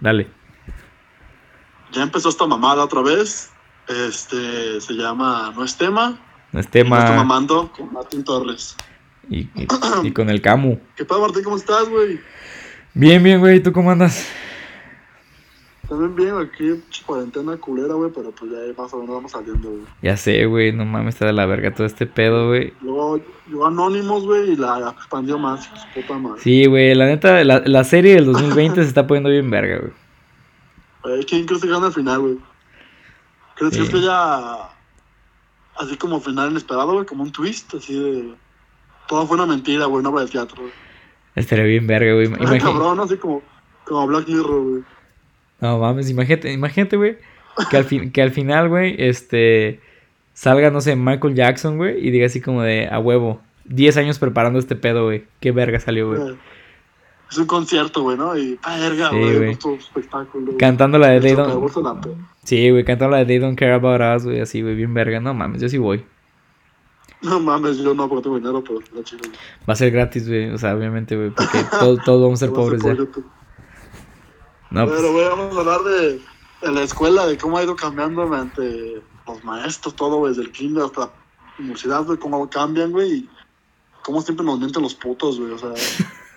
Dale. Ya empezó esta mamada otra vez. Este se llama No es tema. No es tema. No está mamando con Martín Torres. Y, y- y con el Camu. ¿Qué pasa, Martín? ¿Cómo estás, güey? Bien, bien, güey. ¿Tú cómo andas? También bien, aquí, cuarentena culera, güey, pero pues ya más o menos vamos saliendo, güey. Ya sé, güey. No mames, está de la verga todo este pedo, güey. Luego llegó Anonymous, güey, y la expandió más, su puta madre. Sí, güey. La neta, la, la serie del 2020 se está poniendo bien verga, güey. Güey, ¿Quién crees que gana al final, güey? ¿Crees Sí. que ya así como final inesperado, güey, como un twist, así de... Todo fue una mentira, güey, una obra de teatro, güey. Estaría bien verga, güey. Imagi- cabrón, así como, como Black Mirror, güey. No mames, imagínate, imagínate, güey. Que al, fin, que al final, güey, este. Salga, no sé, Michael Jackson, güey. Y diga así como de a huevo. 10 años preparando este pedo, güey. Qué verga salió, güey. Eh, Es un concierto, güey, ¿no? Y, ah, verga, Sí, güey, nuestro espectáculo. Cantando la de They Don't. Sí, güey, cantando la de They Don't Care About Us, güey. Así, güey, bien verga. No mames, yo sí voy. No mames, yo no, porque tengo dinero, pero la güey. Va a ser gratis, güey. O sea, obviamente, güey. Porque todos, todos vamos a ser pobres ya. No, pues, Pero, güey, vamos a hablar de, de la escuela, de cómo ha ido cambiando mediante los maestros, todo, güey, desde el kinder hasta la universidad, güey, cómo cambian, güey, y cómo siempre nos mienten los putos, güey, o sea,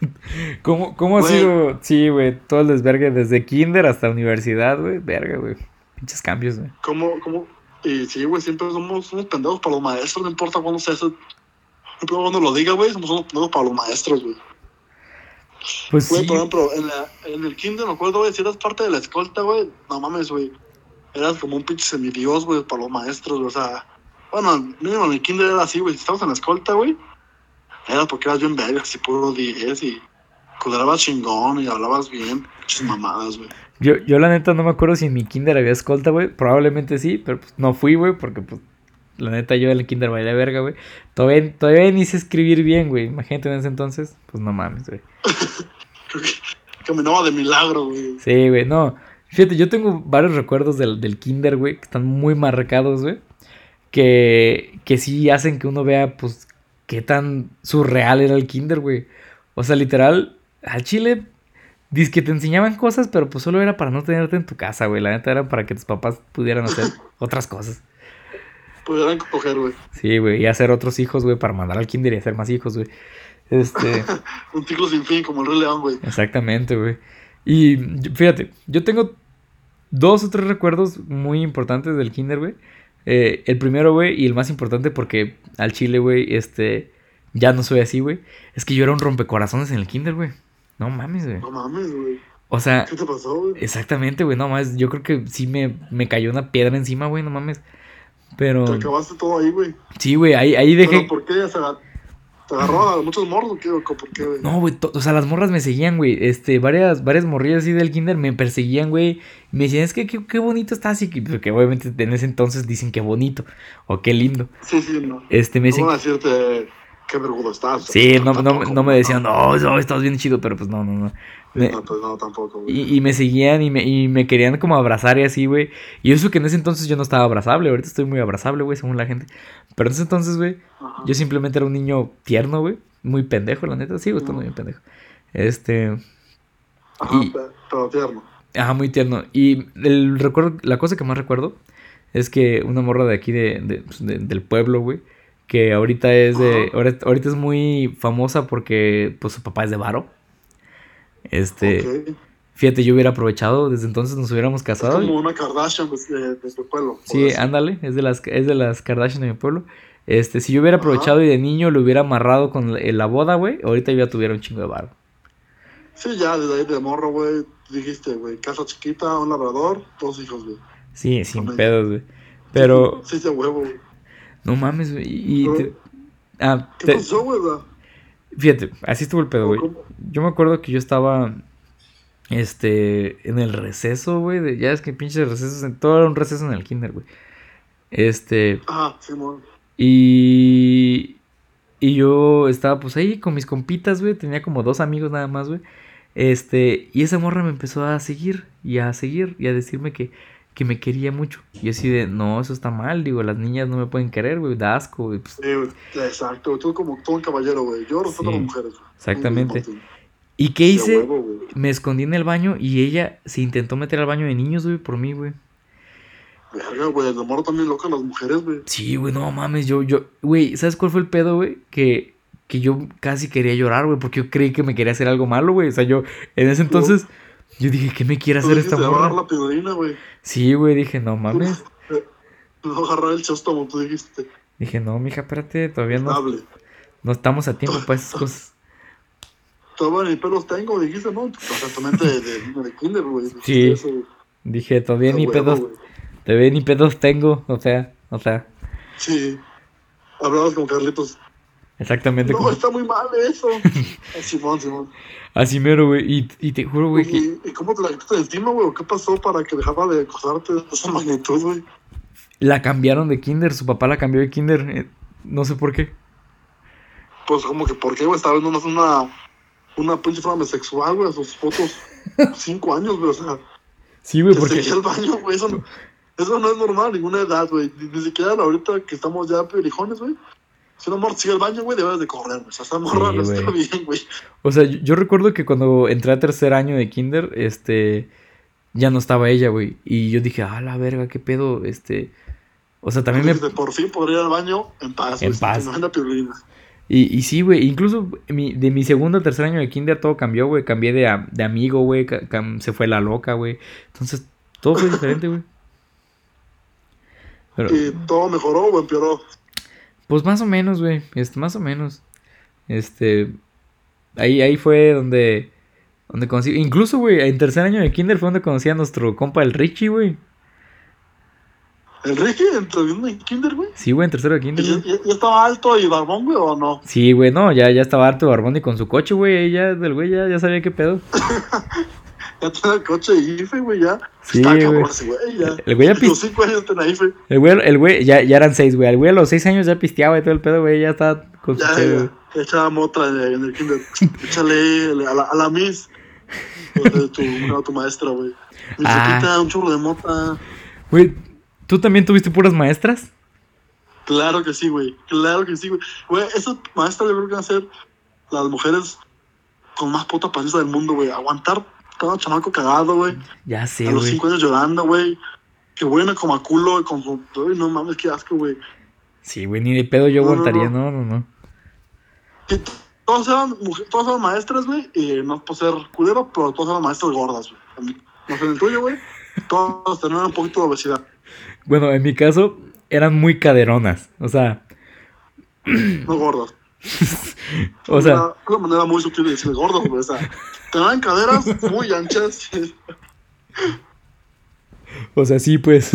¿cómo, cómo ha sido? Sí, güey. Todo el desvergue desde kinder hasta universidad, güey. Verga, güey. Pinches cambios, güey. cómo, cómo, y sí, güey, siempre somos unos pendejos para los maestros, no importa cuándo sea eso, no importa cuándo lo diga, güey, somos unos pendejos para los maestros, güey. Pues Güey, sí. por ejemplo, en, la, en el kinder, me acuerdo, güey, si eras parte de la escolta, güey, no mames, güey. Eras como un pinche semidios, güey, para los maestros, güey, o sea... Bueno, mínimo en el kinder era así, güey. Si estabas en la escolta, güey, era porque eras bien verga, así puro 10 y... Cuadrabas chingón y hablabas bien, pinches mamadas, güey. Yo, yo la neta no me acuerdo si en mi kinder había escolta, güey. Probablemente sí, pero pues no fui, güey, porque pues la neta yo en el kinder bailé verga, güey. Todavía, todavía ni sé escribir bien, güey. Imagínate en ese entonces, pues no mames, güey. Caminaba de milagro, güey. Sí, güey, no. Fíjate, yo tengo varios recuerdos del, del kinder, güey, que están muy marcados, güey. Que, que sí hacen que uno vea, pues, qué tan surreal era el kinder, güey. O sea, literal, al chile, dice que te enseñaban cosas, pero pues solo era para no tenerte en tu casa, güey. La neta era para que tus papás pudieran hacer otras cosas. Pudieran coger, güey. Sí, güey, y hacer otros hijos, güey, para mandar al kinder y hacer más hijos, güey. Este, Un ciclo sin fin, como el Rey León, güey. exactamente, güey. Y fíjate, yo tengo dos o tres recuerdos muy importantes del kinder, güey. Eh, el primero, güey, y el más importante porque al chile, güey, este, ya no soy así, güey. Es que yo era un rompecorazones en el kinder, güey. No mames, güey. No mames, güey. O sea, ¿Qué te pasó, güey? exactamente, güey, no mames. Yo creo que sí me, me cayó una piedra encima, güey, no mames. Pero, Te acabaste todo ahí, güey. sí, güey, ahí, ahí ¿Pero dejé... por qué? ¿Se aga- ¿Te agarró a muchos morros qué? ¿O ¿Por qué, güey? No, güey, o sea, las morras me seguían, güey. Este, varias, varias morrillas así del kinder me perseguían, güey. Me decían, es que qué, qué bonito estás. Y que, porque obviamente en ese entonces dicen que bonito o qué lindo. Sí, sí, no. Este, me No dicen, van a decirte qué vergudo estás. sí, no, no, no me decían, no, no, estás bien chido, pero pues no, no, no. Me- No, pues no, tampoco, güey. y, y me seguían y me, y me querían como abrazar y así, güey. Y eso que en ese entonces yo no estaba abrazable. Ahorita estoy muy abrazable, güey, según la gente. Pero en ese entonces, güey, Ajá. yo simplemente era un niño tierno, güey. Muy pendejo, la neta. Sigo estando bien pendejo. Este. Ajá, y- pe- pero tierno. Ajá, muy tierno. Y el recuerdo, la cosa que más recuerdo es que una morra de aquí de, de- pues, de- del pueblo, güey, que ahorita es de, ahorita, ahorita es muy famosa porque pues su papá es de Varo. Este, fíjate, yo hubiera aprovechado, desde entonces nos hubiéramos Es casado. y- como una Kardashian de, de, de tu pueblo. sí, eso. ándale, es de las es de las Kardashian de mi pueblo. Este, si yo hubiera Ajá. aprovechado y de niño lo hubiera amarrado con la, la boda, güey, ahorita ya tuviera un chingo de varo. Sí, ya desde ahí de morro, güey. Dijiste, güey, casa chiquita, un labrador, dos hijos, güey. Sí, sin pedos, güey. Pero Sí, de huevo, güey. No mames, güey. Y te- ah, ¿Qué te- pasó, güey? Fíjate, así estuvo el pedo, güey. Yo me acuerdo que yo estaba, este, en el receso, güey. Ya es que pinches recesos, en- todo era un receso en el kinder, güey. Este, Ajá, Simón. y, y yo estaba pues ahí con mis compitas, güey. Tenía como dos amigos nada más, güey. Este, y esa morra me empezó a seguir y a seguir y a decirme que, que me quería mucho. Y yo así de, no, eso está mal, digo, las niñas no me pueden querer, güey, da asco, güey. pues, exacto. Tú como todo un caballero, güey. Yo respeto a las mujeres, exactamente. ¿Y qué hice? huevo. Me escondí en el baño y ella se intentó meter al baño de niños, güey, por mí, güey. Verga, güey, el amor también loca a las mujeres, güey. Sí, güey, no mames, yo, yo, güey, ¿sabes cuál fue el pedo, güey? Que, que yo casi quería llorar, güey, porque yo creí que me quería hacer algo malo, güey. O sea, yo, en ese entonces, yo dije, ¿qué me quiere hacer esta dijiste, "Va a agarrar morra? la güey. Sí, güey, dije, no mames. No agarrar el chóstomo, tú dijiste. Dije, no, mija, espérate, todavía no, Estable. no estamos a tiempo para esas cosas. Todavía ni pelos tengo, dijiste, ¿no? Exactamente de, de, de kinder, güey. Sí. eso. Dije, todavía A ni huevo, pedos, todavía ni pedos tengo, o sea, o sea, Sí. Hablabas con Carlitos. Exactamente No, como, está muy mal eso. Simón, Simón. así mero, güey, y, y te juro, güey, que ¿Y, ¿Y cómo te la quitaste de encima, güey? ¿O ¿Qué pasó para que dejara de acosarte de esa magnitud, güey? la cambiaron de kinder, su papá la cambió de kinder, eh, no sé por qué. Pues como que, ¿por qué, güey? Estaba viendo una, una, una pinche forma sexual, güey, a sus fotos. Cinco años, güey, o sea. Sí, güey, Que porque... seguía al baño, güey. Eso, no- eso no es normal, ninguna edad, güey. Ni, ni siquiera ahorita que estamos ya perijones, güey. Si una morra sigue al baño, güey, debes de correr, güey. O sea, esa morra Sí, no está bien, güey. O sea, yo, yo recuerdo que cuando entré a tercer año de kinder, este, ya no estaba ella, güey. Y yo dije, ah, la verga, qué pedo, este... O sea, también me... Dijiste, Por fin podría ir al baño en paz, En güey. paz. Y, y sí, güey, incluso mi- de mi segundo a tercer año de kinder todo cambió, güey. Cambié de, a- de amigo, güey. se fue la loca, güey. Entonces, todo fue diferente, güey. Pero, ¿Y todo mejoró o empeoró? Pues más o menos, güey. Este, más o menos. Este, ahí, ahí fue donde, donde conocí. Incluso, güey, en tercer año de kinder fue donde conocí a nuestro compa, el Richie, güey. ¿El entró en kinder, güey? Sí, güey, en tercero de ¿Y kinder, ya, estaba alto y barbón, güey, o no? Sí, güey, no, ya, ya estaba harto de barbón y con su coche, güey. ahí Ya, del güey, ya, ya sabía qué pedo. Ya tenía el coche y IFE, güey, ya. Sí, Está cabrón ese güey, ya. El güey ya Los pis- cinco años tenía IFE. El güey, el güey, ya, ya eran seis, güey. El güey a los seis años ya pisteaba y todo el pedo, güey. Ya estaba con su Ya, cheve, ya. güey. Ya echaba mota en el, en kinder. Échale a la, a la Miss. de tu, no, tu maestra, güey. Ah. un churro de mota. Güey, ¿tú también tuviste puras maestras? Claro que sí, güey. Claro que sí, güey. Güey, esas maestras yo creo que van a ser las mujeres con más puta paciencia del mundo, güey. Aguantar cada chamaco cagado, güey. Ya sé, a los güey. cinco años llorando, güey. Que buena como a culo con su... Uy, no mames, qué asco, güey. Sí, güey, ni de pedo yo No, no, aguantaría, no, no, no. Que t- todas eran, todas eran maestras, güey. Y no por ser culero, pero todas eran maestras gordas, güey. No sé, en el tuyo, güey. Todas tenían un poquito de obesidad. Bueno, en mi caso, eran muy caderonas. O sea, No gordas. O sea, Una, una manera muy sutil de decir güey. O sea, tenían caderas muy anchas. o sea, sí, pues.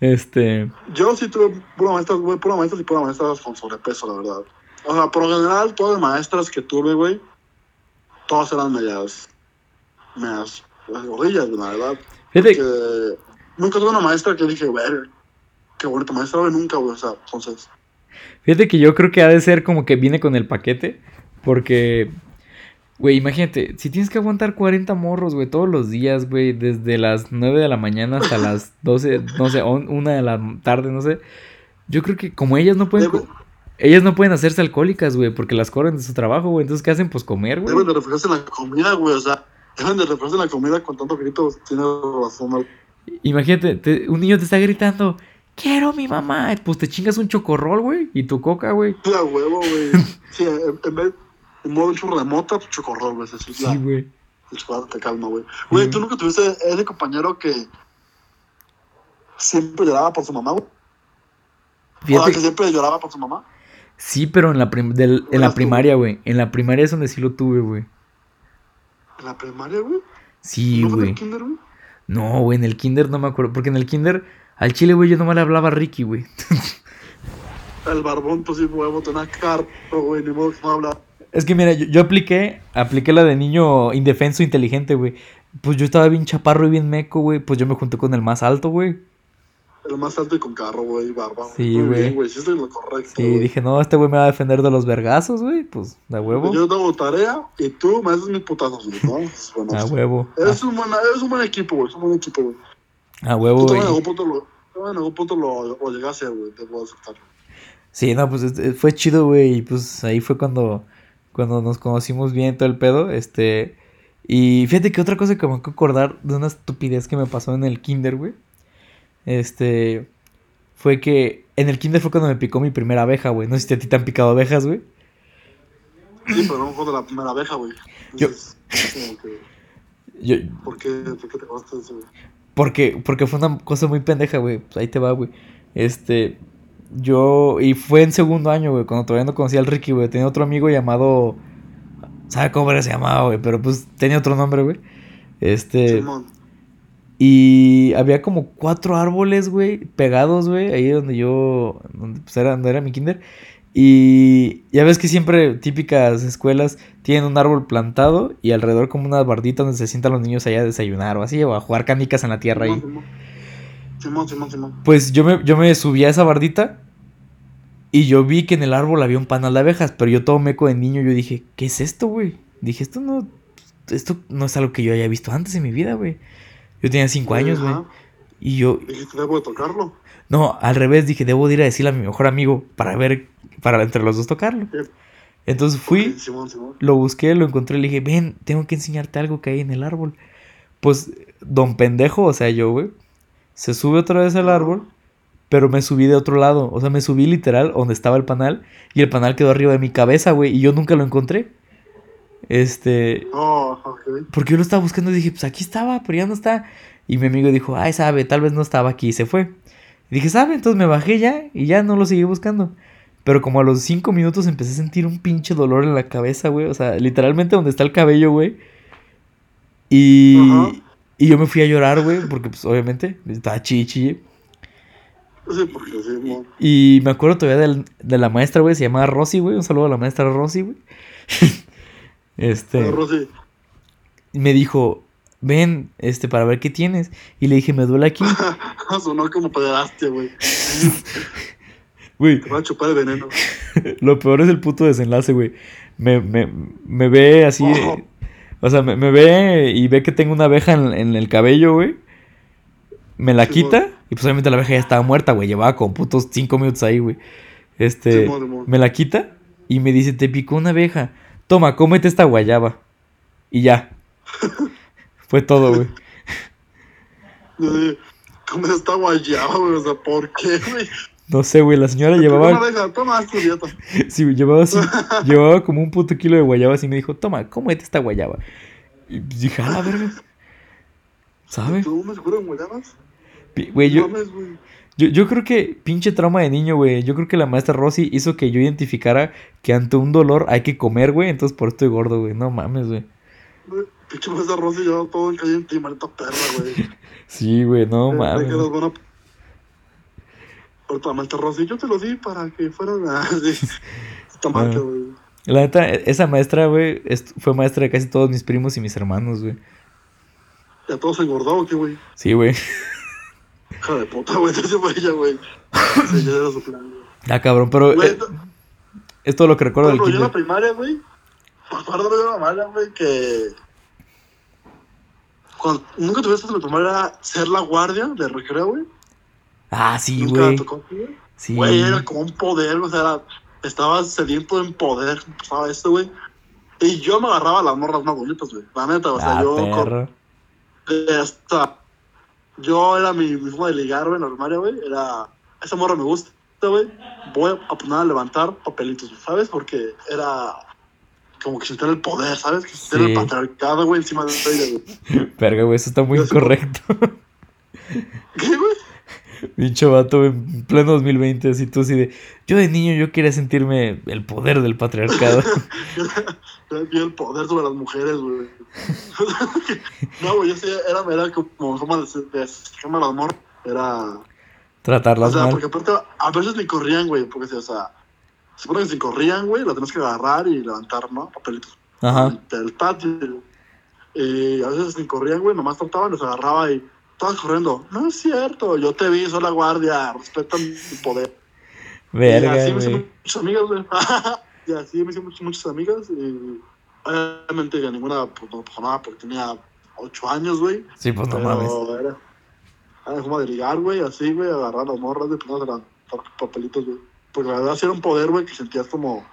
Este. Yo sí tuve pura maestras, güey. Pura maestras y pura maestras con sobrepeso, la verdad. O sea, por lo general, todas las maestras que tuve, güey, todas eran medias. medias gordillas, la verdad. Fíjate, nunca tuve una maestra que dije, ver, qué bonita maestra, güey, nunca, güey, o sea, entonces, fíjate que yo creo que ha de ser como que viene con el paquete. Porque, güey, imagínate, si tienes que aguantar 40 morros, güey, todos los días, güey, desde las 9 de la mañana hasta las 12, no sé, 1 de la tarde, no sé. Yo creo que como ellas no pueden. Ellas no pueden hacerse alcohólicas, güey, porque las corren de su trabajo, güey. Entonces, ¿qué hacen? Pues comer, güey. deben de reflejarse en la comida, güey, o sea, deben de reflejarse en la comida con tanto grito, tiene razón. Imagínate, te- un niño te está gritando, quiero mi mamá. Pues te chingas un chocorrol, güey, y tu coca, güey. Sí, a huevo, güey, sí, en, vez, en modo un churro de mota, pues chocorrol, güey, Sí, la- güey. el chocolate te calma, güey. Güey, Sí. ¿tú nunca tuviste ese compañero que siempre lloraba por su mamá, güey? O que siempre lloraba por su mamá. sí, pero en la, prim- del- en la primaria, güey. En la primaria es donde sí lo tuve, güey. En la primaria, güey. Sí, ¿No fue en güey. el kinder, güey? No, güey, en el kinder no me acuerdo. Porque en el kinder, al chile, güey, yo nomás le hablaba a Ricky, güey. El barbón, pues sí, huevo, tenía carro, güey, ni modo que no habla. Es que mira, yo, yo apliqué, apliqué la de niño indefenso inteligente, güey. Pues yo estaba bien chaparro y bien meco, güey. Pues yo me junté con el más alto, güey. El más alto y con carro, güey, barba. Sí, Muy güey. bien, güey, sí, es lo correcto. Sí, güey. dije, no, este güey me va a defender de los vergazos, güey. Pues, de huevo. Yo tengo tarea y tú me haces mis putazos, güey, ¿no? Es bueno. A huevo. Eres un, buen, eres un buen equipo, güey, es un buen equipo, güey. A huevo, güey. en algún punto lo, tú en algún punto lo, lo llegué a hacer, güey, te puedo aceptar. Sí, no, pues fue chido, güey. Y pues ahí fue cuando, cuando nos conocimos bien todo el pedo, este... Y fíjate que otra cosa que me acabo acordar de una estupidez que me pasó en el kinder, güey. Este... Fue que en el kinder fue cuando me picó mi primera abeja, güey. No sé si a ti te han picado abejas, güey. Sí, pero no me acuerdo de la primera abeja, güey. Yo- Entonces, como que, Yo, ¿por, qué, ¿Por qué te gusta eso, güey? Porque, porque fue una cosa muy pendeja, güey. Pues ahí te va, güey. Este. Yo. Y fue en segundo año, güey. Cuando todavía no conocía al Ricky, güey. Tenía otro amigo llamado. ¿Sabe cómo era se llamaba, güey? Pero pues tenía otro nombre, güey. Este. Simón. Y había como cuatro árboles, güey, pegados, güey, ahí donde yo, donde pues era, donde era mi kinder. Y ya ves que siempre típicas escuelas tienen un árbol plantado y alrededor como una bardita donde se sientan los niños allá a desayunar o así, o a jugar canicas en la tierra ahí. Pues yo me, yo me subí a esa bardita y yo vi que en el árbol había un panal de abejas, pero yo todo meco de niño, yo dije, ¿qué es esto, güey? Dije, esto no, esto no es algo que yo haya visto antes en mi vida, güey. Yo tenía cinco años, güey. Y yo, debo de tocarlo. no, al revés, dije, debo de ir a decirle a mi mejor amigo para ver, para entre los dos tocarlo. Entonces fui, Ok, Simón, Simón. lo busqué, lo encontré, le dije, ven, tengo que enseñarte algo que hay en el árbol. Pues, don pendejo, o sea, yo, güey, se sube otra vez al árbol, pero me subí de otro lado. O sea, me subí literal donde estaba el panal y el panal quedó arriba de mi cabeza, güey, y yo nunca lo encontré. Este, Oh, porque yo lo estaba buscando y dije, pues aquí estaba, pero ya no está. Y mi amigo dijo, ay, sabe, tal vez no estaba aquí y se fue. Y dije, sabe, entonces me bajé ya y ya no lo seguí buscando. Pero como a los cinco minutos empecé a sentir un pinche dolor en la cabeza, güey. O sea, literalmente donde está el cabello, güey. Y, y yo me fui a llorar, güey, porque pues obviamente estaba chichi. Sí, porque Simón. Y me acuerdo todavía del- de la maestra, güey, se llamaba Rosy, güey. Un saludo a la maestra Rosy, güey. este. Pero, Rosy, me dijo, ven, este, para ver qué tienes. Y le dije, me duele aquí. sonó como pederastia, güey. Güey, Te va a chupar el veneno. lo peor es el puto desenlace, güey. Me, me, me ve así. Oh. O sea, me, me ve y ve que tengo una abeja en, en el cabello, güey. Me la Sí, quita. Y pues obviamente la abeja ya estaba muerta, güey. Llevaba como putos cinco minutos ahí, güey. Este. Me la quita y me dice, te picó una abeja. Toma, cómete esta guayaba. Y ya. Fue todo, güey. ¿Cómo está guayaba, güey? O sea, ¿por qué, güey? No sé, güey. La señora llevaba. abeja, toma. Sí, güey, llevaba así. llevaba como un puto kilo de guayabas y me dijo, toma, cómete esta guayaba. Y pues dije, ah, verga. ¿Sabe? ¿Tú me seguro en guayabas? Güey, yo, Mames, güey. yo, yo creo que pinche trauma de niño, güey. Yo creo que la maestra Rosy hizo que yo identificara que ante un dolor hay que comer, güey. Entonces por eso estoy gordo, güey. No mames, güey. Pinche maestra Rosy llevaba todo en caliente y maldita perra, güey. Sí, güey, no Eh, mames. que eras buena- Ahorita la maestra Rosy, yo te lo di para que fueran. Está mal, Ah. güey. La neta, e- esa maestra, güey, es- fue maestra de casi todos mis primos y mis hermanos, güey. Ya todo se engordó, ¿o qué, güey? Sí, güey. Hija de puta, güey. Ese fue ella, güey. Sí, ya era su plan, güey. Ah, cabrón, pero Güey, eh, es todo lo que recuerdo del Bueno, yo en la primaria, güey, me acuerdo de una mala, güey, que... Cuando, nunca tuviste en la primaria era ser la guardia de recreo, güey. Ah, sí, güey. tocó, güey. Sí. Güey, era como un poder, o sea, era- estaba sediento en poder, pasaba esto, güey. Y yo me agarraba las morras más bonitas, güey. La neta, o sea, Ah, yo... con- hasta- yo era mi, mi forma de ligar, güey, primaria, güey. Era... Esa morra me gusta, güey. Voy a poner a levantar papelitos, ¿sabes? Porque era... Como que sentir el poder, ¿sabes? Que sentir Sí. el patriarcado, güey, encima de ella, güey. Verga, güey, eso está muy incorrecto. ¿Qué, güey? Pinche vato, en pleno 2020, así tú así de... Yo de niño yo quería sentirme el poder del patriarcado. El poder sobre las mujeres, güey. no, güey, yo sí era, era como forma de, esquema las morras. Era... Tratarlas o sea, mal. porque aparte a veces ni corrían, güey, porque, o sea, se supone que si corrían, güey, la tenés que agarrar y levantar, ¿no? Papelitos. Ajá. Del patio. Y a veces ni corrían, güey, nomás trataban, los agarraba y estabas corriendo. No es cierto, yo te vi, soy la guardia, respeta mi poder. y Verga, así me hice muchas amigas, güey. y así me hice muchas, muchas amigas. Y obviamente que ninguna pues, no pasó nada porque tenía ocho años, güey. Sí, pues no mames. Era, era como de ligar, güey, así, güey, agarrar las morras, de levantar papelitos, güey. Porque la verdad sí era un poder, güey, que sentías como,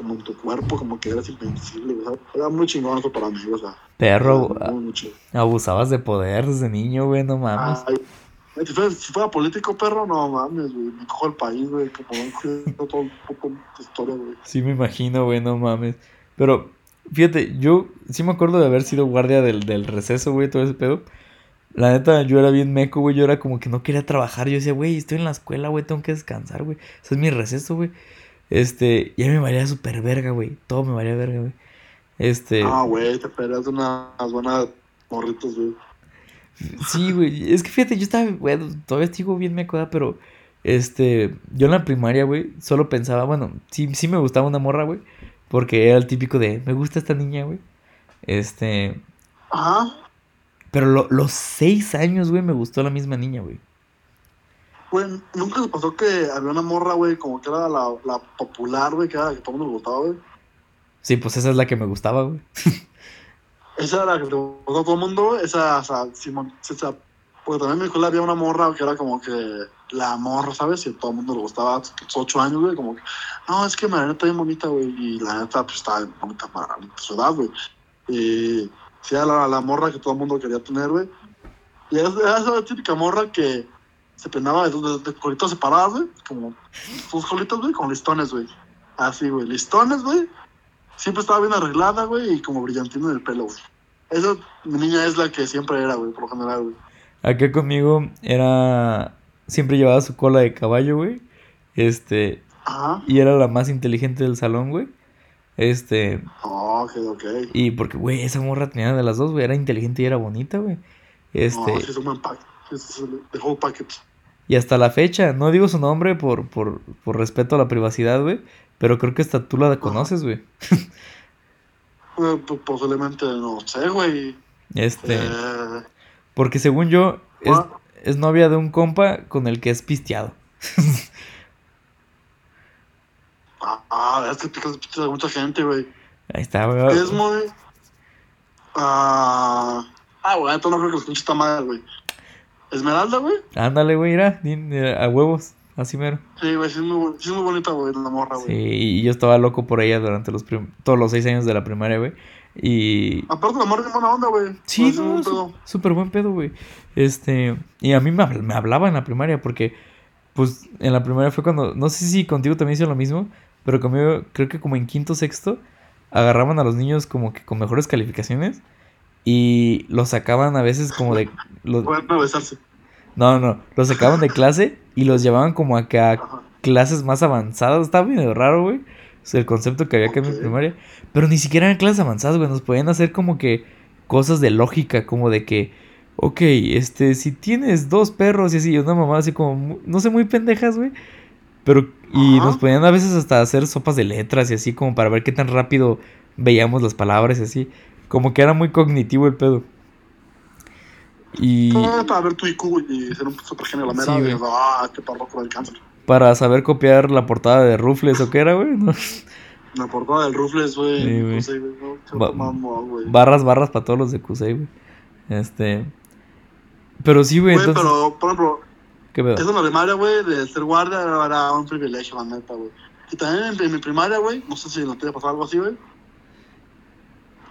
como en tu cuerpo, como que eres invencible, o sea, era muy chingón eso para mí, o sea. Perro, muy, abusabas de poder desde niño, güey, no mames. Ay, si fuera, si fuera político, perro, no mames, güey, me cojo el país, güey, como todo el puto historia, güey. Sí, me imagino, güey, no mames. Pero, fíjate, yo sí me acuerdo de haber sido guardia del, del receso, güey, todo ese pedo. La neta, yo era bien meco, güey. Yo era como que no quería trabajar. Yo decía, güey, estoy en la escuela, güey, tengo que descansar, güey. Ese es mi receso, güey. Este, ya me valía súper verga, güey. Todo me valía verga, güey. Este, Ah, güey, te esperas unas buenas morritos, güey. sí, güey. Es que fíjate, yo estaba, güey, todavía sigo bien meco, ¿verdad? pero, este, yo en la primaria, güey, solo pensaba, bueno, sí, sí me gustaba una morra, güey. Porque era el típico de, me gusta esta niña, güey. Este, Ajá. pero lo- los seis años, güey, me gustó la misma niña, güey. Güey, nunca se pasó que había una morra, güey, como que era la, la popular, güey, que era la que todo el mundo le gustaba, güey. Sí, pues esa es la que me gustaba, güey. Esa era la que le gustaba a todo el mundo. Esa, o sea, Simón, esa, porque también en mi escuela había una morra que era como que la morra, ¿sabes? Y a todo el mundo le gustaba, a sus ocho años, güey, como que, no, es que Mariana está bien bonita, güey, y la neta, pues, estaba bien bonita para su edad, güey. Y sí, era la, la morra que todo el mundo quería tener, güey. Y era, era esa típica morra que se peinaba de, de, de colitas separadas, güey, como sus colitas, güey, con listones, güey. Así, güey, listones, güey. Siempre estaba bien arreglada, güey, y como brillantina en el pelo, güey. Esa niña es la que siempre era, güey, por lo general, güey. Acá conmigo era. Siempre llevaba su cola de caballo, güey. Este. Ajá. Y era la más inteligente del salón, güey. Este. Oh, ok, ok. Y porque, güey, esa morra tenía de las dos, güey. Era inteligente y era bonita, güey. Este. No, es un buen pack. Es, el whole package. Y hasta la fecha, no digo su nombre por, por, por respeto a la privacidad, güey. Pero creo que hasta tú la conoces, güey. Eh, pues, posiblemente, no sé, güey. Este. Eh, Porque según yo, es, ah, es novia de un compa con el que es pisteado. ah, es que picas de mucha gente, güey. Ahí está, güey. Es muy. Ah, ah, güey, esto no creo que lo escuche está mal, güey. Esmeralda, güey. Ándale, güey, di- eh, a huevos, así mero. Sí, güey, sí es muy, bu- sí es muy bonita, güey, la morra, Sí, güey. y yo estaba loco por ella durante los prim- todos los seis años de la primaria, güey. Y Aparte, la morra es buena onda, güey. sí, No, no, súper buen pedo, güey. Este, y a mí me hablaba en la primaria porque, pues, en la primaria fue cuando, no sé si contigo también hizo lo mismo, pero conmigo, creo que como en quinto, sexto, agarraban a los niños como que con mejores calificaciones y los sacaban a veces como de... los- no, no, los sacaban de clase y los llevaban como acá Ajá. clases más avanzadas. Estaba medio raro, güey. O sea, el concepto que había acá en mi primaria. Pero ni siquiera eran clases avanzadas, güey. Nos podían hacer como que cosas de lógica, como de que, ok, este, si tienes dos perros y así, una mamá así como, no sé, muy pendejas, güey. Pero, y Ajá. nos podían a veces hasta hacer sopas de letras y así, como para ver qué tan rápido veíamos las palabras y así. Como que era muy cognitivo el pedo. Y Ah, para ver tu IQ güey, y ser un super genio la mera. Sí, y, güey. ah, qué parro con el cáncer. para saber copiar la portada de Rufles o qué era, güey. ¿no? La portada del Rufles, güey. Sí, güey. güey. No, güey. Barras, barras para todos los de Kusei, güey. Este. Pero sí, güey, Güey, entonces. pero, por ejemplo, ¿Qué pedo? eso en la primaria, güey, de ser guardia era, un privilegio, la neta, güey. Y también en, mi primaria, güey, no sé si no te haya pasado algo así, güey.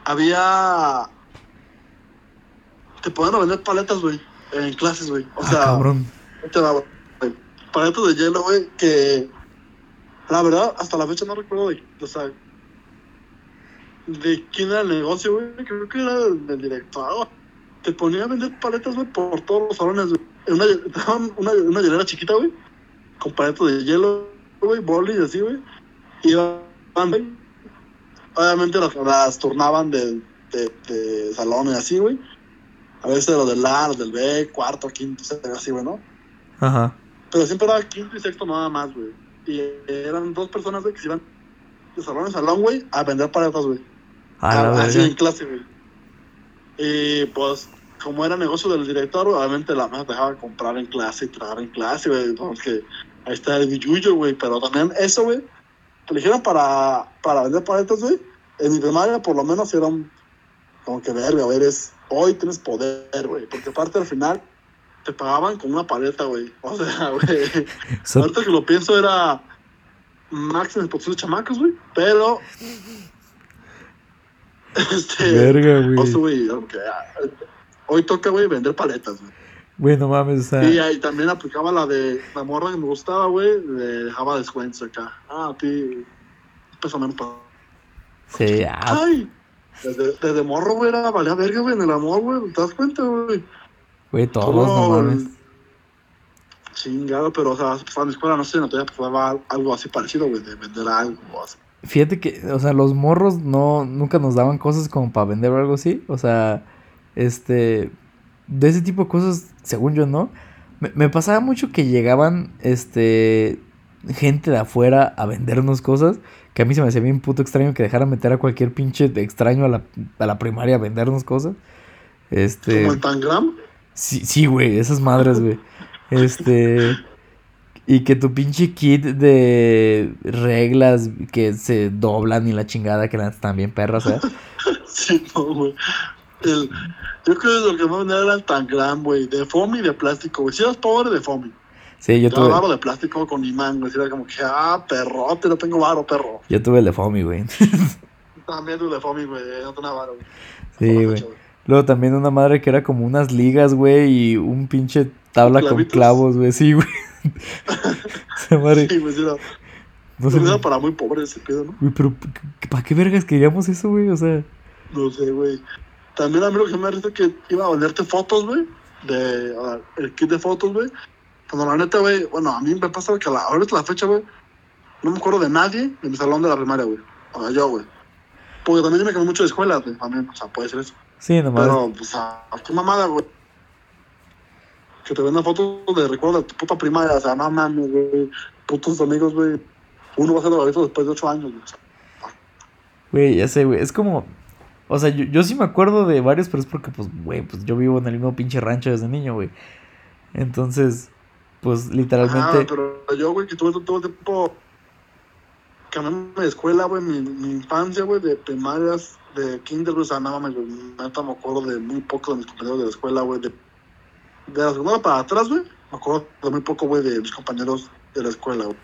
Había. Te podían vender paletas, güey, en clases, güey. O Ah, sea, cabrón. te güey. Paletas de hielo, güey, que. La verdad, hasta la fecha no recuerdo de. O sea. De quién era el negocio, güey. Creo que era del, director. Te ponía a vender paletas, güey, por todos los salones, güey. Una, una, una hielera chiquita, güey. Con paletas de hielo, güey, bolis y así, güey. Y iban, güey. Obviamente las, las turnaban de, de, de salón y así, güey. A veces los del A, los del B, cuarto, quinto, así, güey, ¿no? Ajá. Pero siempre era quinto y sexto nada más, güey. Y eran dos personas, güey, que se iban de salón en salón, güey, a vender paletas, güey. A Ah, Así en clase, güey. Y pues, como era negocio del director, obviamente la mesa dejaba comprar en clase y tragar en clase, güey. Porque ahí está el billuyo, güey. Pero también eso, güey, que eligieron para, para vender paletas, güey. En mi primaria, por lo menos, era un. Como que verga, güey, eres. Hoy tienes poder, güey. Porque aparte al final te pagaban con una paleta, güey. O sea, güey. So- Ahorita que lo pienso era. máximo por sus chamacos, güey. Pero. Este. Verga, güey. oso, güey, aunque, ah, hoy toca, güey, vender paletas, güey. Güey, no mames, o sea. Y ahí también aplicaba la de la morra que me gustaba, güey. Le dejaba descuentos acá. Ah, a ti. Menos para. Sí, ah, Ay. Desde, desde morro, güey, era valía verga, güey, en el amor, güey. ¿Te das cuenta, güey? güey, todos, no mames. Chingado, pero, o sea, en la escuela, no sé, no te pasaba algo así parecido, güey, de vender algo así. Fíjate que, o sea, los morros no, nunca nos daban cosas como para vender o algo así. O sea, este, de ese tipo de cosas, según yo, ¿no? Me, me pasaba mucho que llegaban, este, gente de afuera a vendernos cosas. Que a mí se me hacía bien puto extraño que dejaran meter a cualquier pinche extraño a la, a la primaria a vendernos cosas. Este. Como el Tangram. Sí, sí, güey, esas madres, güey. Este. Y que tu pinche kit de reglas que se doblan y la chingada que las están bien perras, ¿eh? Sí, no, güey. El, yo creo que lo que más vendía era el Tangram, güey. De foamy y de plástico, güey. Si eras pobre, de foamy. Sí, yo Yo tuve, varo de plástico con imán, güey. Si Era como que, ah, perrote, no tengo varo, perro. yo tuve el de Foamy, güey. También tú de foamy, güey. No tengo varo, güey. Sí, güey. Luego también una madre que era como unas ligas, güey, y un pinche tabla con clavos, güey. Sí, güey. Esa madre. Sí, güey, sí, era, No sé, era para muy pobre ese pedo, ¿no? güey, pero ¿para qué vergas queríamos eso, güey? O sea, No sé, güey. También a mí lo que me parece que iba a venderte fotos, güey. De, ver, el kit de fotos, güey. Cuando la neta, güey, bueno, a mí me pasa que a la, ahorita la fecha, güey, no me acuerdo de nadie de mi salón de la primaria, güey. O sea, yo, güey. Porque también yo me cambié mucho de escuela, güey, también, o sea, puede ser eso. sí, nomás. Pero, pues, a, a qué mamada, güey. Que te vendan fotos de recuerdo de tu puta primaria, o sea, no mames, güey. Putos amigos, güey. Uno va a ser drogadicto después de ocho años, güey. Güey, ya sé, güey. Es como. O sea, yo, yo sí me acuerdo de varios, pero es porque, pues, güey, pues yo vivo en el mismo pinche rancho desde niño, güey. Entonces, pues Ah, literalmente. pero yo, güey, que tuve todo el tiempo cambiando de escuela, güey, mi, mi infancia, güey, de primarias, de kinder, güey, o sea, nada más, güey, neta me acuerdo de muy poco de mis compañeros de la escuela, güey, de, de la segunda para atrás, güey, me acuerdo de muy poco, güey, de mis compañeros de la escuela, güey.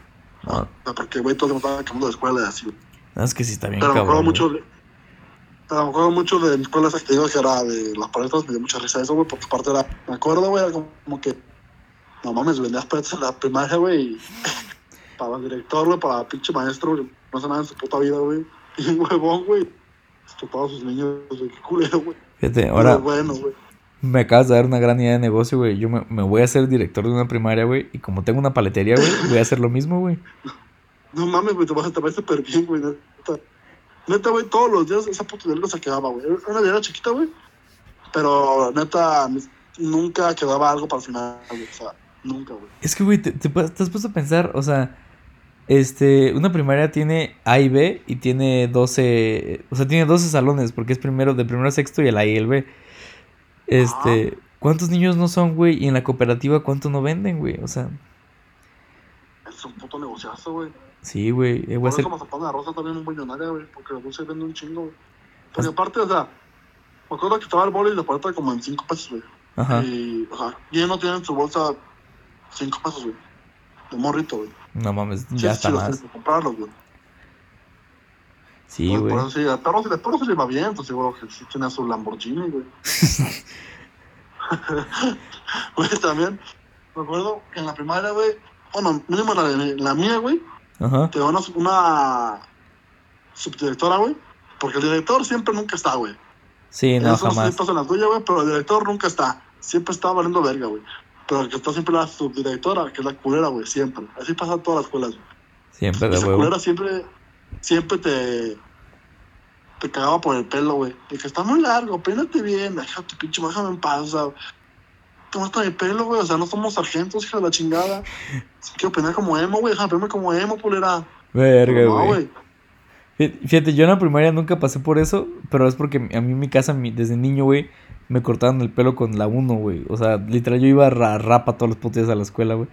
No, O sea, porque, güey, todos me estaban cambiando de escuela y así, güey. no, es que sí está bien Pero me acuerdo mucho de... Pero me acuerdo mucho de mi escuela esa que te digo que era de las paletas, me dio mucha risa eso, güey, porque aparte era, me acuerdo, güey, era como, que, no mames, vendías paletas en la primaria, güey, y para el director, güey, para el pinche maestro, güey, no hace nada en su puta vida, güey, y un huevón, güey, estupado a sus niños, güey, qué culero, güey. Fíjate, ahora Pero bueno, güey. me acabas de dar una gran idea de negocio, güey. Yo me, me voy a hacer director de una primaria, güey. Y como tengo una paletería, güey, voy a hacer lo mismo, güey. No mames, güey, te vas, te vas súper bien, güey, neta. Neta, güey, todos los días esa puta diario se quedaba, güey. Era una diaria chiquita, güey, pero neta, nunca quedaba algo para el final, güey, o sea, nunca, güey. Es que, güey, te, te, te has puesto a pensar, o sea, este, una primaria tiene A y B y tiene 12, o sea, tiene 12 salones porque es primero, de primero a sexto y el A y el B. Este, ¿cuántos niños no son, güey? Y en la cooperativa, ¿cuánto no venden, güey? O sea, Es un puto negociazo, güey. Sí, güey, eh, a Por hacer... eso Mazapán de la Rosa también es un millonaria, güey, porque la dulce vende un chingo, güey. Porque aparte, o sea, me acuerdo que estaba el boli y la paleta como en 5 pesos, güey. Ajá, Y, o sea, y ellos no tienen en su bolsa 5 pesos, güey. De morrito, güey. no mames, Sí, ya sí, está los más. comprarlos, güey. Sí, güey. Por eso sí, al perro, perro se le va bien, pues seguro que sí tiene su Lamborghini, güey. Güey, también, me acuerdo que en la primaria, güey, bueno, mínimo la, la mía, güey, Ajá, te da una, una subdirectora, güey, porque el director siempre nunca está, güey. sí, no, Eso jamás. pasa en la tuya, güey, pero el director nunca está. Siempre está valiendo verga, güey. Pero el que está siempre la subdirectora, que es la culera, güey, siempre. Así pasa en todas las escuelas, güey. Siempre de esa huevo. culera siempre, siempre te, te cagaba por el pelo, güey. Y que está muy largo, peínate bien, déjate, pinche, déjame en paz, o sea. Tómate mi pelo, güey, o sea, no somos sargentos, hija de la chingada. Quiero peinar como emo, güey, déjame peinarme como emo, culera. Verga, no, güey. Fí- Fíjate, yo en la primaria nunca pasé por eso, pero es porque a mí en mi casa, desde niño, güey, me cortaban el pelo con la 1, güey. O sea, literal, yo iba a ra- rapa todos los putos días a la escuela, güey.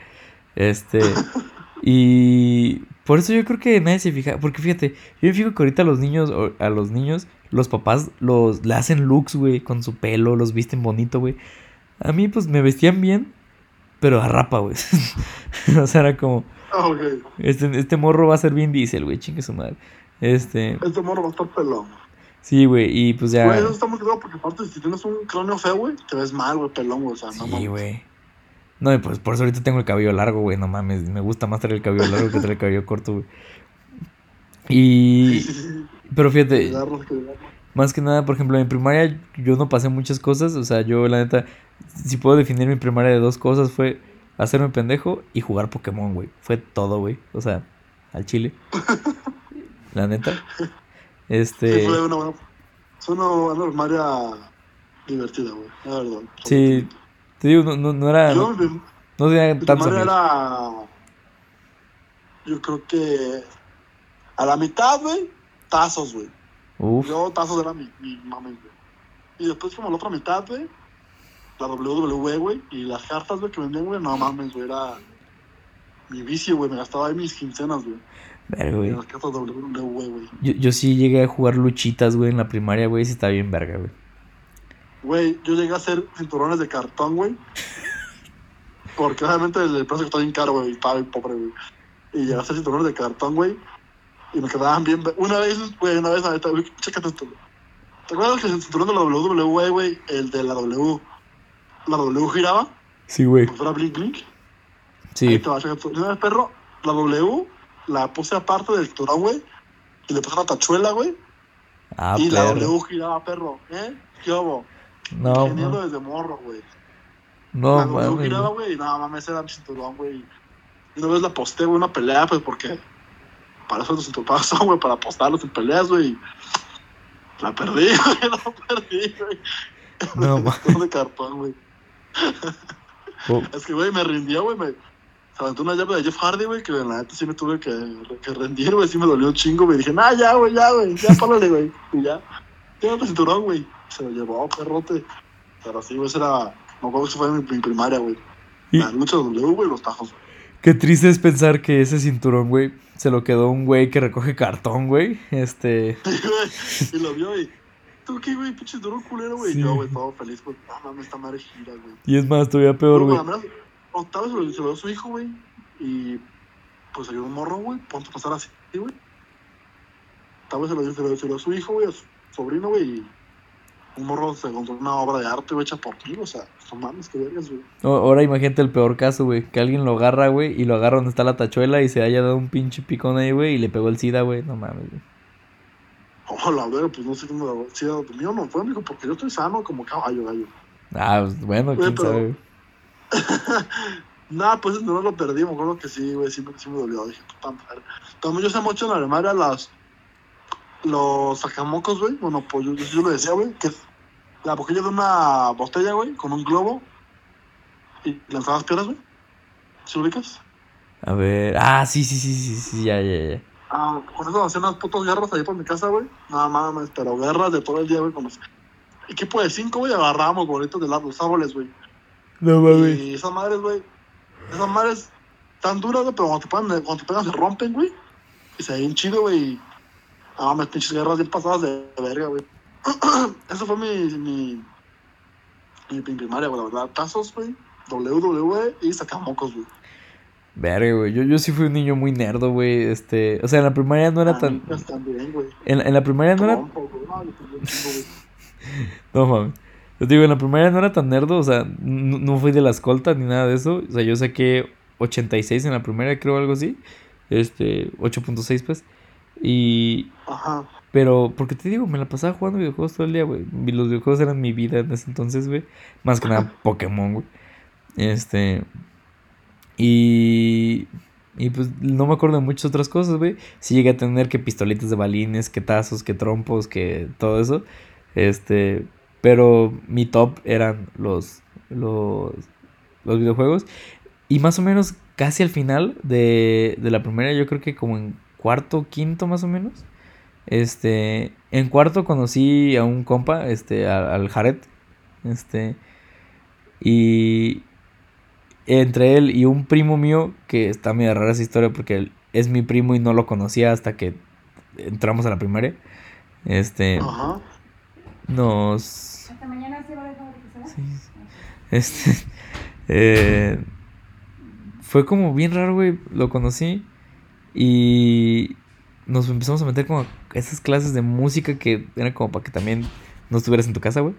Este. y por eso yo creo que nadie se fija. Porque fíjate, yo me fijo que ahorita a los niños, a los niños, los papás los, le hacen looks, güey, con su pelo, los visten bonito, güey. A mí, pues, me vestían bien. pero a rapa, güey. o sea, era como, Ah, ok. este, este morro va a ser bien Diesel, güey, chingue su madre. Este, Este morro va a estar pelón. sí, güey, y pues ya. Güey, eso está muy claro porque aparte si tienes un cráneo feo, güey, te ves mal, güey, pelón, güey. O sea, no Sí, mames. güey. No, y pues por eso ahorita tengo el cabello largo, güey. No mames, me gusta más tener el cabello largo que tener el cabello corto, güey. Y. Sí, sí, sí. Pero fíjate, más que nada, por ejemplo, en primaria yo no pasé muchas cosas. O sea, yo, la neta, si puedo definir mi primaria de dos cosas, fue hacerme pendejo y jugar Pokémon, güey. Fue todo, güey. O sea, al chile. La neta. Sí, Este. fue una buena. Fue una, una primaria divertida, güey. La verdad. Sí, te digo, no, no, no era. Yo, No, no tenía mi tantos primaria amigos. era. Yo creo que. A la mitad, güey, tazos, güey. Uf, Yo, tazos era mi, mi mame, güey. Y después, como la otra mitad, güey, la WWE, güey, y las cartas, güey, que vendían, güey, no mames, güey, era mi vicio, güey. Me gastaba ahí mis quincenas, güey. verga, güey. las cartas WWE, güey. Yo, yo sí llegué a jugar luchitas, güey, en la primaria, güey. Sí, está bien verga, güey. Güey, yo llegué a hacer cinturones de cartón, güey. Porque obviamente el, precio está bien caro, güey, y estaba bien pobre, güey. Y llegué a hacer cinturones de cartón, güey. Y me quedaban bien. Una vez, güey, una vez, güey, chécate esto, güey. ¿Te acuerdas que el cinturón de la WWE, güey, el de la W, la W giraba? Sí, güey. Pues era blink blink. Ahí Sí. te va, chécate. Una vez, perro, la W la puse aparte del cinturón, güey. Y le puse una tachuela, güey. Ah, y la perro. W giraba, perro. ¿Eh? ¿Qué hubo? No, ma- desde morro, güey. no, la W mames. giraba, güey. y nada mames, era mi cinturón, güey. Y una vez la posté, güey, una pelea, pues, porque para eso cinturones son, güey, para apostarlos en peleas, güey. La perdí, güey, la perdí, güey. No, El ma- cinturón de cartón, güey. Oh, Es que, güey, me rindió, güey, me... Se aventó una llave de Jeff Hardy, güey, que la neta sí me tuve que, que rendir, güey, sí me dolió un chingo, güey. Dije, nah, ya, güey, ya, güey, ya, párale, güey. Y ya, ya el cinturón, güey. Se lo llevó, perrote. Pero sí, güey, esa era... Me acuerdo que eso fue mi, mi primaria, güey. Y- La lucha W, güey, los tajos, güey. Qué triste es pensar que ese cinturón, güey, se lo quedó un güey que recoge cartón, güey. Este. y lo vio y. ¿Tú qué, güey? Pinche duro culero, güey. Sí. Yo, güey, todo feliz, güey. Ah, mames, esta madre gira, güey. Y es más, todavía peor, güey. Octavio se lo, se lo dio a su hijo, güey. Y pues salió un morro, güey. Ponte a pasar así, güey. Octavio se lo dio, se lo se lo dio a su hijo, güey, a su sobrino, güey. Y un morro se encontró una obra de arte, güey, hecha por mí, o sea, no mames, qué vergas, güey. Ahora imagínate el peor caso, güey. Que alguien lo agarra, güey, y lo agarra donde está la tachuela y se haya dado un pinche picón ahí, güey, y le pegó el SIDA, güey. No mames, güey. Oh, la verga, pues no sé cómo sí, el mío no fue, mijo, porque yo estoy sano como caballo, gallo. Ah, pues, bueno, quién pero- sabe. Nah, pues no lo perdí, me acuerdo que sí, güey, sí, me- sí me dolió. Dije, puta madre. También yo sé mucho en la primaria las. Los sacamocos, güey. Bueno, pues yo, yo lo decía, güey, que es la boquilla de una botella, güey, con un globo. Y lanzabas piedras, güey. ¿Sí lo ubicas? A ver. Ah, sí, sí, sí, sí, sí, ya, ya, ya. Ah, con eso hacían unas putas guerras ahí por mi casa, güey. Nada mames, pero guerras de todo el día, güey, con los. Equipo de cinco, güey, agarrábamos bolitos de los árboles, güey. No mames. Y esas madres, güey, esas madres tan duras, güey, pero cuando te pegan, cuando te pegan se rompen, güey. Y se ven chido, güey. Ah, mames, pinches guerras bien pasadas de verga, güey. Eso fue mi, mi, mi, mi primaria, güey, la verdad. Tazos, güey, WWE y sacamocos, güey. Verga, güey. Yo, yo sí fui un niño muy nerdo, güey. Este. O sea, en la primaria no era tan. También, güey. En, en la primaria no era. No. No mames. Yo te digo, en la primaria no era tan nerdo, o sea, n- no fui de la escolta ni nada de eso. O sea, yo saqué 86 en la primaria, creo, algo así. Este, 8.6 pues. Y... Ajá. Pero, porque te digo, me la pasaba jugando videojuegos todo el día, güey. Los videojuegos eran mi vida en ese entonces, güey. Más que nada Pokémon, güey. Este... Y... Y pues no me acuerdo de muchas otras cosas, güey. Sí llegué a tener que pistolitas de balines, que tazos, que trompos, que todo eso. Este... Pero mi top eran los... Los... Los videojuegos. Y más o menos casi al final de, de la primera, yo creo que como en cuarto, quinto más o menos. Este, en cuarto conocí a un compa, este, a- al Jared. Este, y entre él y un primo mío, que está medio rara esa historia porque él es mi primo y no lo conocía hasta que entramos a la primaria. Este, Ajá. nos... Hasta mañana se va a dejar de que se va. Sí. Este, eh, fue como bien raro, güey. Lo conocí y nos empezamos a meter como a esas clases de música que eran como para que también no estuvieras en tu casa, güey.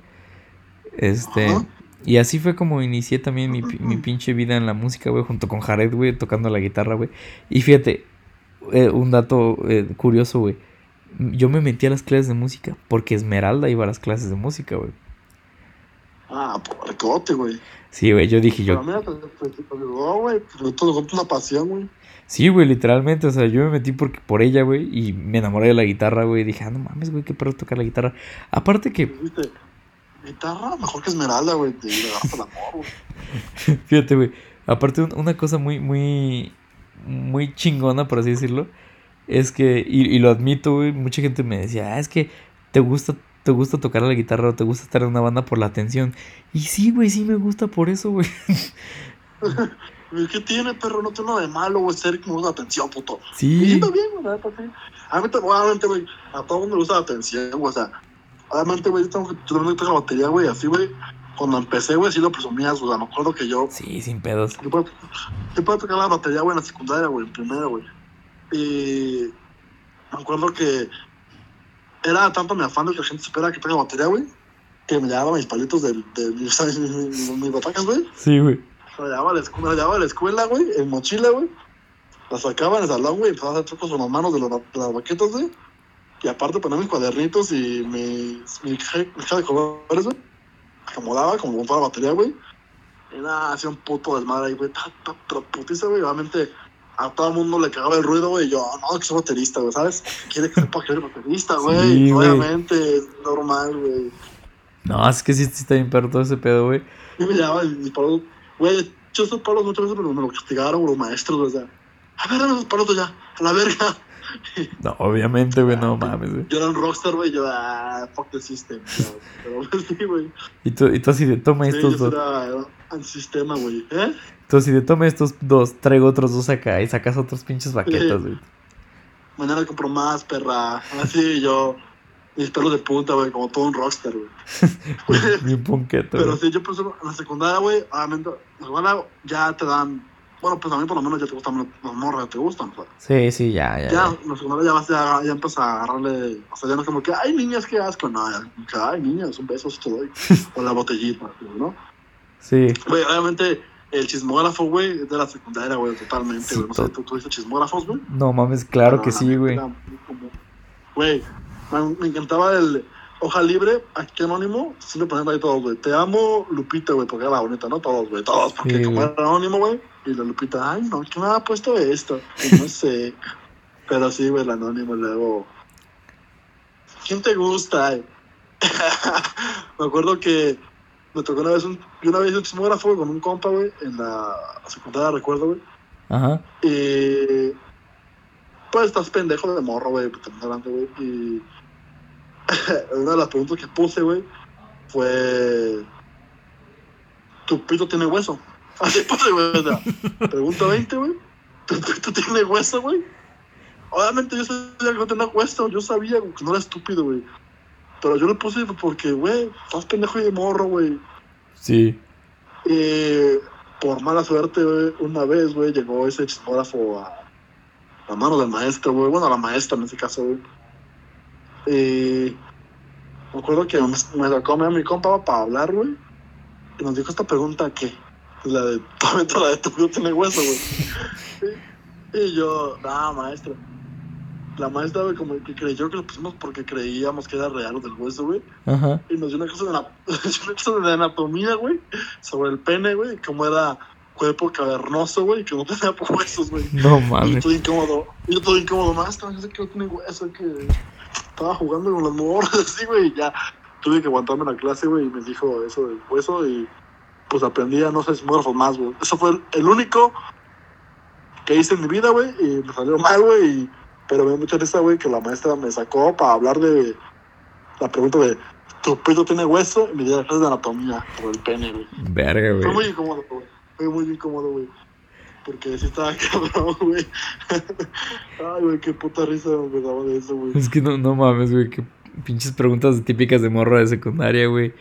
Este. Ajá. Y así fue como inicié también mi, mi pinche vida en la música, güey, junto con Jared, güey, tocando la guitarra, güey. Y fíjate, eh, un dato eh, curioso, güey. Yo me metí a las clases de música porque Esmeralda iba a las clases de música, güey. Ah, porcote, güey. Sí, güey, yo dije yo. mira, pues, pues, güey. Pues una pasión, güey. Sí, güey, literalmente, o sea, yo me metí porque, por ella, güey, y me enamoré de la guitarra, güey. Y dije, ah, no mames, güey, qué perro tocar la guitarra. Aparte que, Viste, guitarra mejor que Esmeralda, güey. Te le agarras el amor, güey. Fíjate, güey. Aparte, un- una cosa muy, muy, muy chingona, por así decirlo, es que, y, y lo admito, güey, mucha gente me decía, ah, es que te gusta, te gusta tocar la guitarra o te gusta estar en una banda por la atención. Y sí, güey, sí me gusta por eso, güey. ¿Qué tiene, perro? No tiene nada de malo, güey. Ser como una atención, puto. Y Sí, está bien, güey, la. A mí, también, obviamente, güey, a todo el mundo le gusta la atención, güey. O sea, obviamente, güey, yo tengo que la batería, güey, así, güey. Cuando empecé, güey, sí lo presumías, güey. Me acuerdo que yo, sí, sin pedos. yo puedo, yo puedo tocar la batería, güey, en la secundaria, güey, en primera, güey. Y me acuerdo que era tanto mi afán de que la gente supiera que la batería, güey, que me llevaba mis palitos de, de, mis, mis, mis, mis batacas, güey. Sí, güey. Me llevaba a la escuela, güey, en mochila, güey. La sacaba en el salón, güey, y empezaba a hacer trucos con las manos de, los- de las baquetas, güey. Y aparte ponía mis cuadernitos y mis, mi caja de colores, güey. Acomodaba como la batería, güey. Y nada, hacía un puto desmadre ahí, güey. Pero putiza, güey. Obviamente a todo el mundo le cagaba el ruido, güey. Yo, no, que soy baterista, güey, ¿sabes? Quiere que sepa que eres baterista, güey. Sí. Obviamente, es normal, güey. No, es que sí, sí está bien perro todo ese pedo, güey. Y me llevaban mis palos. Güey, yo esos palos muchas veces me, me lo castigaron güey, los maestros, güey. O sea, a ver, dame esos palos ya, a la verga. No, obviamente, güey, no mames, güey. Yo era un rockstar, güey. Yo, ah, fuck the system. Pero sí, güey. Y tú, y tú así de, toma Sí, estos yo dos. era, era antisistema, güey. ¿Eh? Tú así de, toma estos dos, traigo otros dos acá y sacas otros pinches baquetas, güey. Mañana compro más, perra. Así yo. Mis pelos de punta, güey, como todo un rockstar, güey. Bien punqueto, Pero güey. sí, yo pues en la secundaria, güey, obviamente, en la secundaria ya te dan. Bueno, pues a mí por lo menos ya te gustan las morras, te gustan, güey. Sí, sí, ya, ya. Ya, en la secundaria ya vas a, ya empiezas a agarrarle. O sea, ya no es como que, ay, niñas, qué asco. No, ya, ay, niñas, un beso, te doy. o la botellita, ¿no? Sí. Güey, obviamente, el chismógrafo, güey, es de la secundaria, güey, totalmente, Sí, güey. No sé, to- ¿tú tuviste chismógrafos, güey? No mames, claro que sí, güey. Güey, me, encantaba el hoja libre, aquí anónimo, me ponían ahí todos, güey. Te amo, Lupita, güey, porque era la bonita, ¿no? Todos, güey, todos, porque Sí, como era anónimo, güey, y la Lupita, ay, no, ¿quién me ha puesto esto? Y no sé. Pero sí, güey, el anónimo, luego. ¿Quién te gusta? me acuerdo que me tocó una vez un, yo una vez un chismógrafo con un compa, güey, en la secundaria, recuerdo, güey. Ajá. Y pues estás pendejo de morro, güey, grande, güey. Y una de las preguntas que puse, güey, fue ¿Tu pito tiene hueso? Así puse, güey. o sea, pregunta 20, güey. ¿Tu pito tiene hueso, güey? Obviamente yo sabía que no tenía hueso, yo sabía güey, que no era estúpido, güey. Pero yo lo puse porque, güey, estás pendejo y de morro, güey. Sí. Por mala suerte, güey, una vez, güey, llegó ese chismógrafo a la mano del maestro, güey. Bueno, a la maestra en ese caso, güey. Me acuerdo que me, me tocó a mi compa para hablar, güey. Y nos dijo esta pregunta que la de, obviamente la de tu pito tiene hueso, güey. Y, y yo, ah, maestra. La maestra, güey, como que creyó que lo pusimos porque creíamos que era real lo del hueso, güey. Ajá. Y nos dio una cosa de, la, una cosa de anatomía, güey, sobre el pene, güey, cómo era cuerpo cavernoso, güey, que no tenía huesos, güey. No Y yo mames. todo incómodo, y yo todo incómodo, maestra, yo sé que no tiene hueso, que estaba jugando con las morras, así, güey, y ya tuve que aguantarme la clase, güey, y me dijo eso del hueso, y pues aprendí a no ser sismógrafos más, güey. Eso fue el, único que hice en mi vida, güey, y me salió mal, güey, pero me dio mucha risa, güey, que la maestra me sacó para hablar de la pregunta de ¿tu pito tiene hueso? Y me dio la clase de anatomía por el pene, güey. Verga, Fue güey. muy incómodo, güey. Fue muy incómodo, güey. Porque sí estaba cabrón, güey. Ay, güey, qué puta risa me daba de eso, güey. Es que no, no mames, güey. Qué pinches preguntas típicas de morro de secundaria, güey.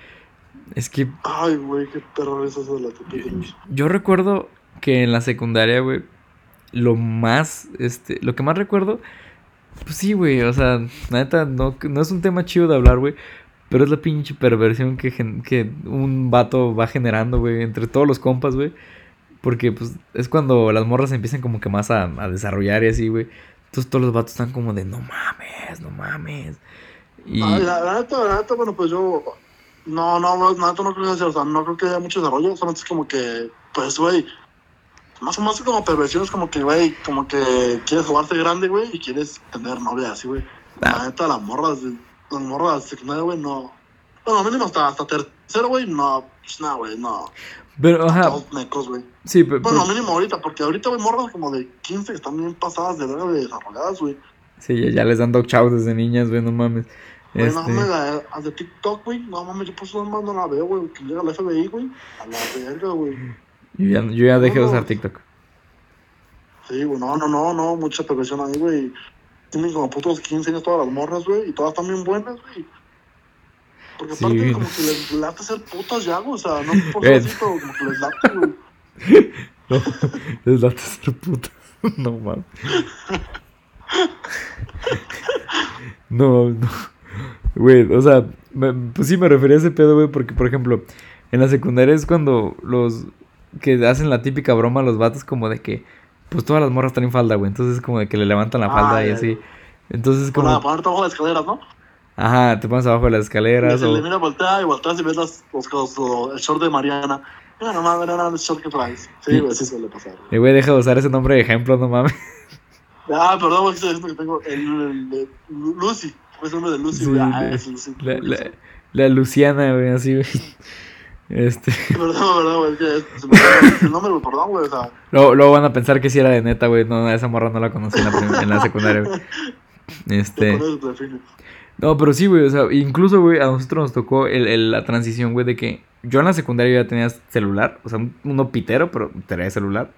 Es que Ay, güey, qué perro es eso de la típica. yo recuerdo que en la secundaria, güey, lo más, este, lo que más recuerdo, pues sí, güey, o sea, la neta, no, no es un tema chido de hablar, güey, pero es la pinche perversión que, que un vato va generando, güey, entre todos los compas, güey. Porque, pues, es cuando las morras empiezan como que más a, a desarrollar y así, güey. Entonces todos los vatos están como de, no mames, no mames. Y... Ah, la, neta, la neta, bueno, pues yo... No, no, no, no, no creo que o sea, no creo que haya mucho desarrollo, solamente es como que, pues, güey, más o menos como perversión, es como que, güey, como que quieres jugarte grande, güey, y quieres tener novia así, güey. La ah. neta, las morras, las morras secundaria, güey, no. Bueno, mínimo hasta, hasta tercero, güey, no, pues nada, güey, no. Pero, ajá. Mecos, güey. Sí, pero. Bueno, mínimo ahorita, porque ahorita, güey, morras como de 15 que están bien pasadas de verga de desarrolladas, güey. Sí, ya, ya les dan dog chow desde niñas, güey, no mames. Güey, este... no mames, la, de TikTok, güey, no mames, yo por eso no la veo, güey, que llega la FBI, güey, a la verga, güey. Yo ya, yo ya dejé de usar TikTok. Sí, güey, no, no, no, no, mucha perversión ahí, güey. Tienen como putos 15 años todas las morras, güey, y todas están bien buenas, güey. Porque aparte como que les late ser putas ya, güey, o sea, no por eso, pero como que les late, güey. No, les late ser putas. No mames. No, no. Güey, o sea, pues sí me refería a ese pedo, güey, porque por ejemplo, en la secundaria es cuando los que hacen la típica broma a los vatos como de que pues todas las morras están en falda, güey. Entonces es como de que le levantan la falda y así. Entonces es como. Para ponerte abajo de las escaleras, ¿no? Ajá, te pones abajo de las escaleras. Y o... le mira voltea y volteas y ves los, los, el short de Mariana. Mira, no mames, era el short que traes. Sí, güey, sí suele pasar. Y güey, deja de usar ese nombre de ejemplo, no mames. Ah, perdón, güey, que tengo el, el, de Lucy. Es el nombre de Lucy, güey. ah, es Lucy. La, la, la Luciana, güey, así, güey. Este. Perdón, perdón, güey. Se me el nombre, perdón, güey. O sea. Luego, luego, van a pensar que si era de neta, güey. No, esa morra no la conocí en la, en la secundaria, güey. Este. No, pero sí, güey. O sea, incluso, güey, a nosotros nos tocó el, el, la transición, güey, de que yo en la secundaria ya tenía celular. O sea, uno pitero, pero tenía celular.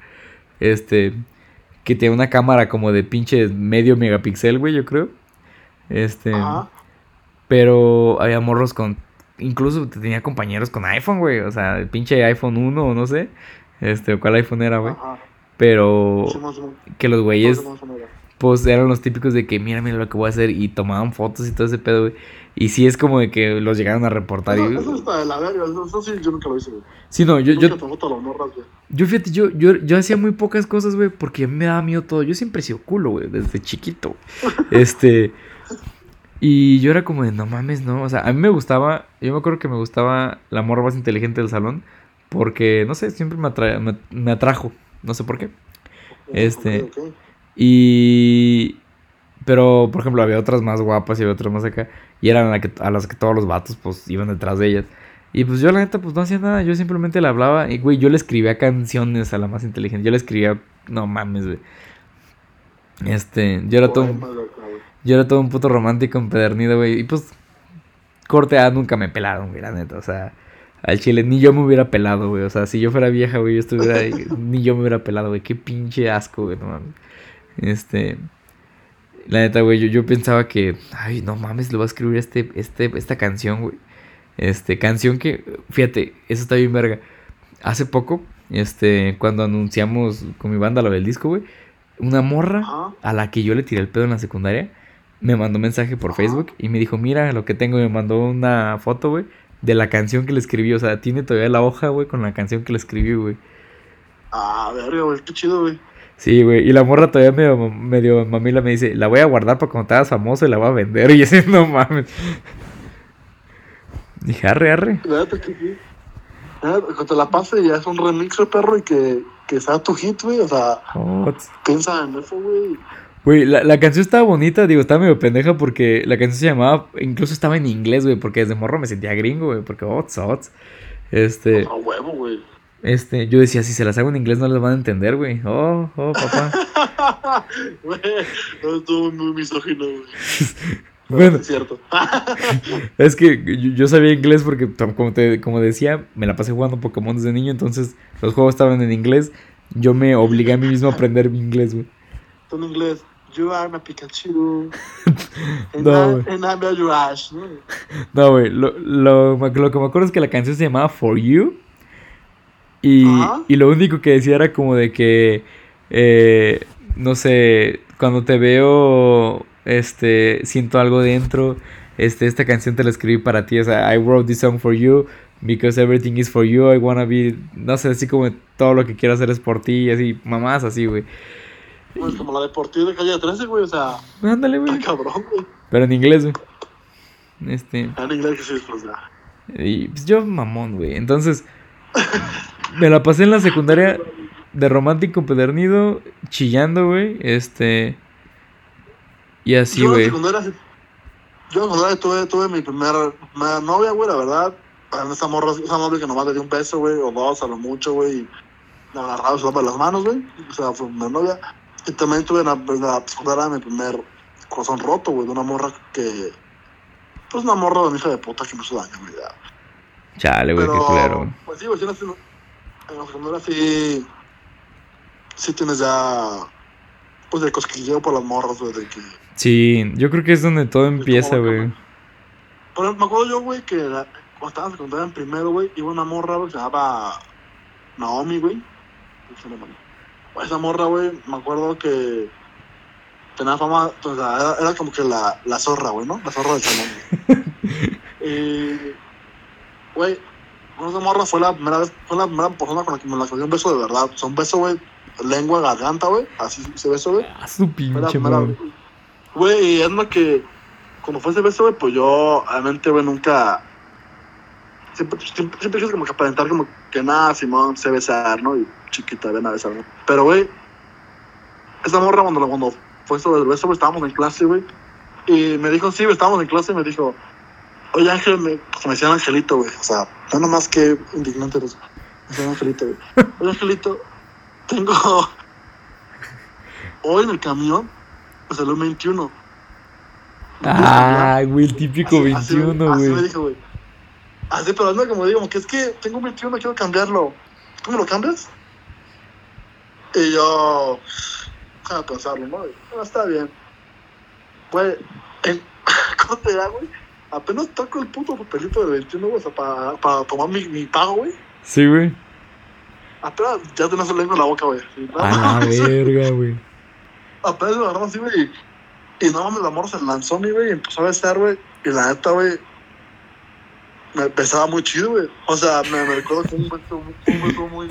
Este. Que tenía una cámara como de pinche medio megapíxel, güey, yo creo. Este. Ajá. Pero había morros con incluso tenía compañeros con iPhone, güey. O sea, el pinche iPhone 1 o no sé. Este, cuál iPhone era, güey. Pero que los güeyes, pues eran los típicos de que, mira, mira lo que voy a hacer. Y tomaban fotos y todo ese pedo, güey. Y sí es como de que los llegaron a reportar. Eso, y... eso está de la verga, eso, sí yo nunca lo hice, güey. Sí, no, yo... Yo, morras, yo fíjate, yo, yo, yo hacía muy pocas cosas, güey, porque a mí me daba miedo todo. Yo siempre he sido culo, güey, desde chiquito. este... Y yo era como de, no mames, no. O sea, a mí me gustaba, yo me acuerdo que me gustaba la morra más inteligente del salón. Porque, no sé, siempre me, atra me, atrajo. No sé por qué. Este. Y. Pero, por ejemplo, había otras más guapas y había otras más acá. Y eran a, que, a las que todos los vatos, pues, iban detrás de ellas. Y pues yo, la neta, pues no hacía nada. Yo simplemente le hablaba. Y, güey, yo le escribía canciones a la más inteligente. Yo le escribía. No mames, güey. Este. Yo era todo. Yo era todo un puto romántico empedernido, güey. Y pues, corte A nunca me pelaron, güey, la neta. O sea, al chile ni yo me hubiera pelado, güey. O sea, si yo fuera vieja, güey, yo estuviera ahí, ni yo me hubiera pelado, güey. Qué pinche asco, güey, no mames. Este. La neta, güey, yo, yo pensaba que, ay, no mames, le voy a escribir este, este, esta canción, güey. Este, canción que, fíjate, eso está bien verga. Hace poco, este, cuando anunciamos con mi banda lo del disco, güey, una morra a la que yo le tiré el pedo en la secundaria me mandó un mensaje por Facebook y me dijo, mira lo que tengo, me mandó una foto, güey, de la canción que le escribí. O sea, tiene todavía la hoja, güey, con la canción que le escribí, güey. Ah, verga, güey, qué chido, güey. Sí, güey, y la morra todavía medio, medio mamila me dice, la voy a guardar para cuando te hagas famoso y la voy a vender. Y ese no mames. Dije, arre, arre. Sí. Cuando te la pase ya es un remix, perro, y que, que sea tu hit, güey. O sea, piensa en eso, güey. Güey, la, la, canción estaba bonita, digo, estaba medio pendeja porque la canción se llamaba, incluso estaba en inglés, güey, porque desde morro me sentía gringo, güey, porque ots, ots. Este. A huevo, güey. Este, yo decía, si se las hago en inglés no les van a entender, güey. Oh, oh, papá. Güey, no estuvo muy misógino, güey. Bueno, es cierto. es que yo, sabía inglés porque, como, te, como decía, me la pasé jugando Pokémon desde niño, entonces los juegos estaban en inglés. Yo me obligué a mí mismo a aprender mi inglés, güey. En inglés, You are my Pikachu. no, güey. And I'm your Ash, ¿no? güey. Lo, lo, lo, que me acuerdo es que la canción se llamaba For You. Y, y lo único que decía era como de que, eh, no sé, cuando te veo, este, siento algo dentro. Este, esta canción te la escribí para ti. O sea, I wrote this song for you because everything is for you. I wanna be, no sé, así como todo lo que quiero hacer es por ti. Así, mamás así, güey. Pues como la de por ti de calle 13, güey. O sea, ándale, güey. cabrón, güey. Pero en inglés, güey. Este. En inglés, sí, pues ya. Y pues yo, mamón, güey. Entonces, me la pasé en la secundaria de romántico pedernido, chillando, güey. Este. Y así, güey. Yo en la secundaria tuve, tuve mi primera, novia, güey, la verdad. Esa morra, esa novia que nomás le dio un beso, güey, o dos a lo mucho, güey. Y me agarraba su las manos, güey. O sea, fue una novia. Y también tuve en la, en la secundaria mi primer corazón roto, güey, de una morra que. Pues una morra de una hija de puta que me hizo daño, güey. Chale, güey, qué culero. Pues sí, güey, si en la secundaria sí sí tienes ya, pues, el cosquilleo por las morras, güey, de que... Sí, yo creo que es donde todo empieza, güey. Pero me acuerdo yo, güey, que cuando estaba en secundaria en primero, güey, iba una morra, güey, que se llamaba Naomi, güey. Esa morra, güey, me acuerdo que tenía fama, o sea, era, como que la, la zorra, güey, ¿no? La zorra del salón. y, güey, con esa morra fue la primera vez, fue la primera persona con la que me la dio un beso de verdad. O sea, un beso, güey, lengua, garganta, güey. Así se beso, güey. Ah, su pinche Güey, y es lo que. Cuando fue ese beso, güey, pues yo, obviamente, güey, nunca. Siempre, siempre, siempre como que aparentar como que nada, Simón, sé besar, ¿no? Y chiquita, ven a besar, ¿no? Pero, güey, esa morra, cuando, cuando fue eso del beso, güey, estábamos en clase, güey. Y me dijo, sí, estábamos en clase, y me dijo, oye, Ángel, me, pues, me decían Angelito, güey. O sea, no nomás que indignante eso. Me decían Angelito, güey. Oye, Angelito, tengo. Hoy en el camión me salió 21. Ah, güey, el típico 21, güey. Así, me dijo, güey. Así, pero anda como digo, que es que tengo 21, quiero cambiarlo. ¿Tú me lo cambias? Y yo. Déjame pensarlo, ¿no? No, está bien. Güey, ¿cómo te da, güey? Apenas toco el puto papelito de 21, güey, o sea, para, para tomar mi, mi pago, güey. Sí, güey. Apenas ya tenés el lengua en la boca, güey. A la verga, güey. Apenas lo agarramos así, güey. Y no mames, la morra se lanzó, mi güey, y empezó a besar, güey. Y la neta, güey, me besaba muy chido, güey. O sea, me, me recuerdo como un beso, un beso muy.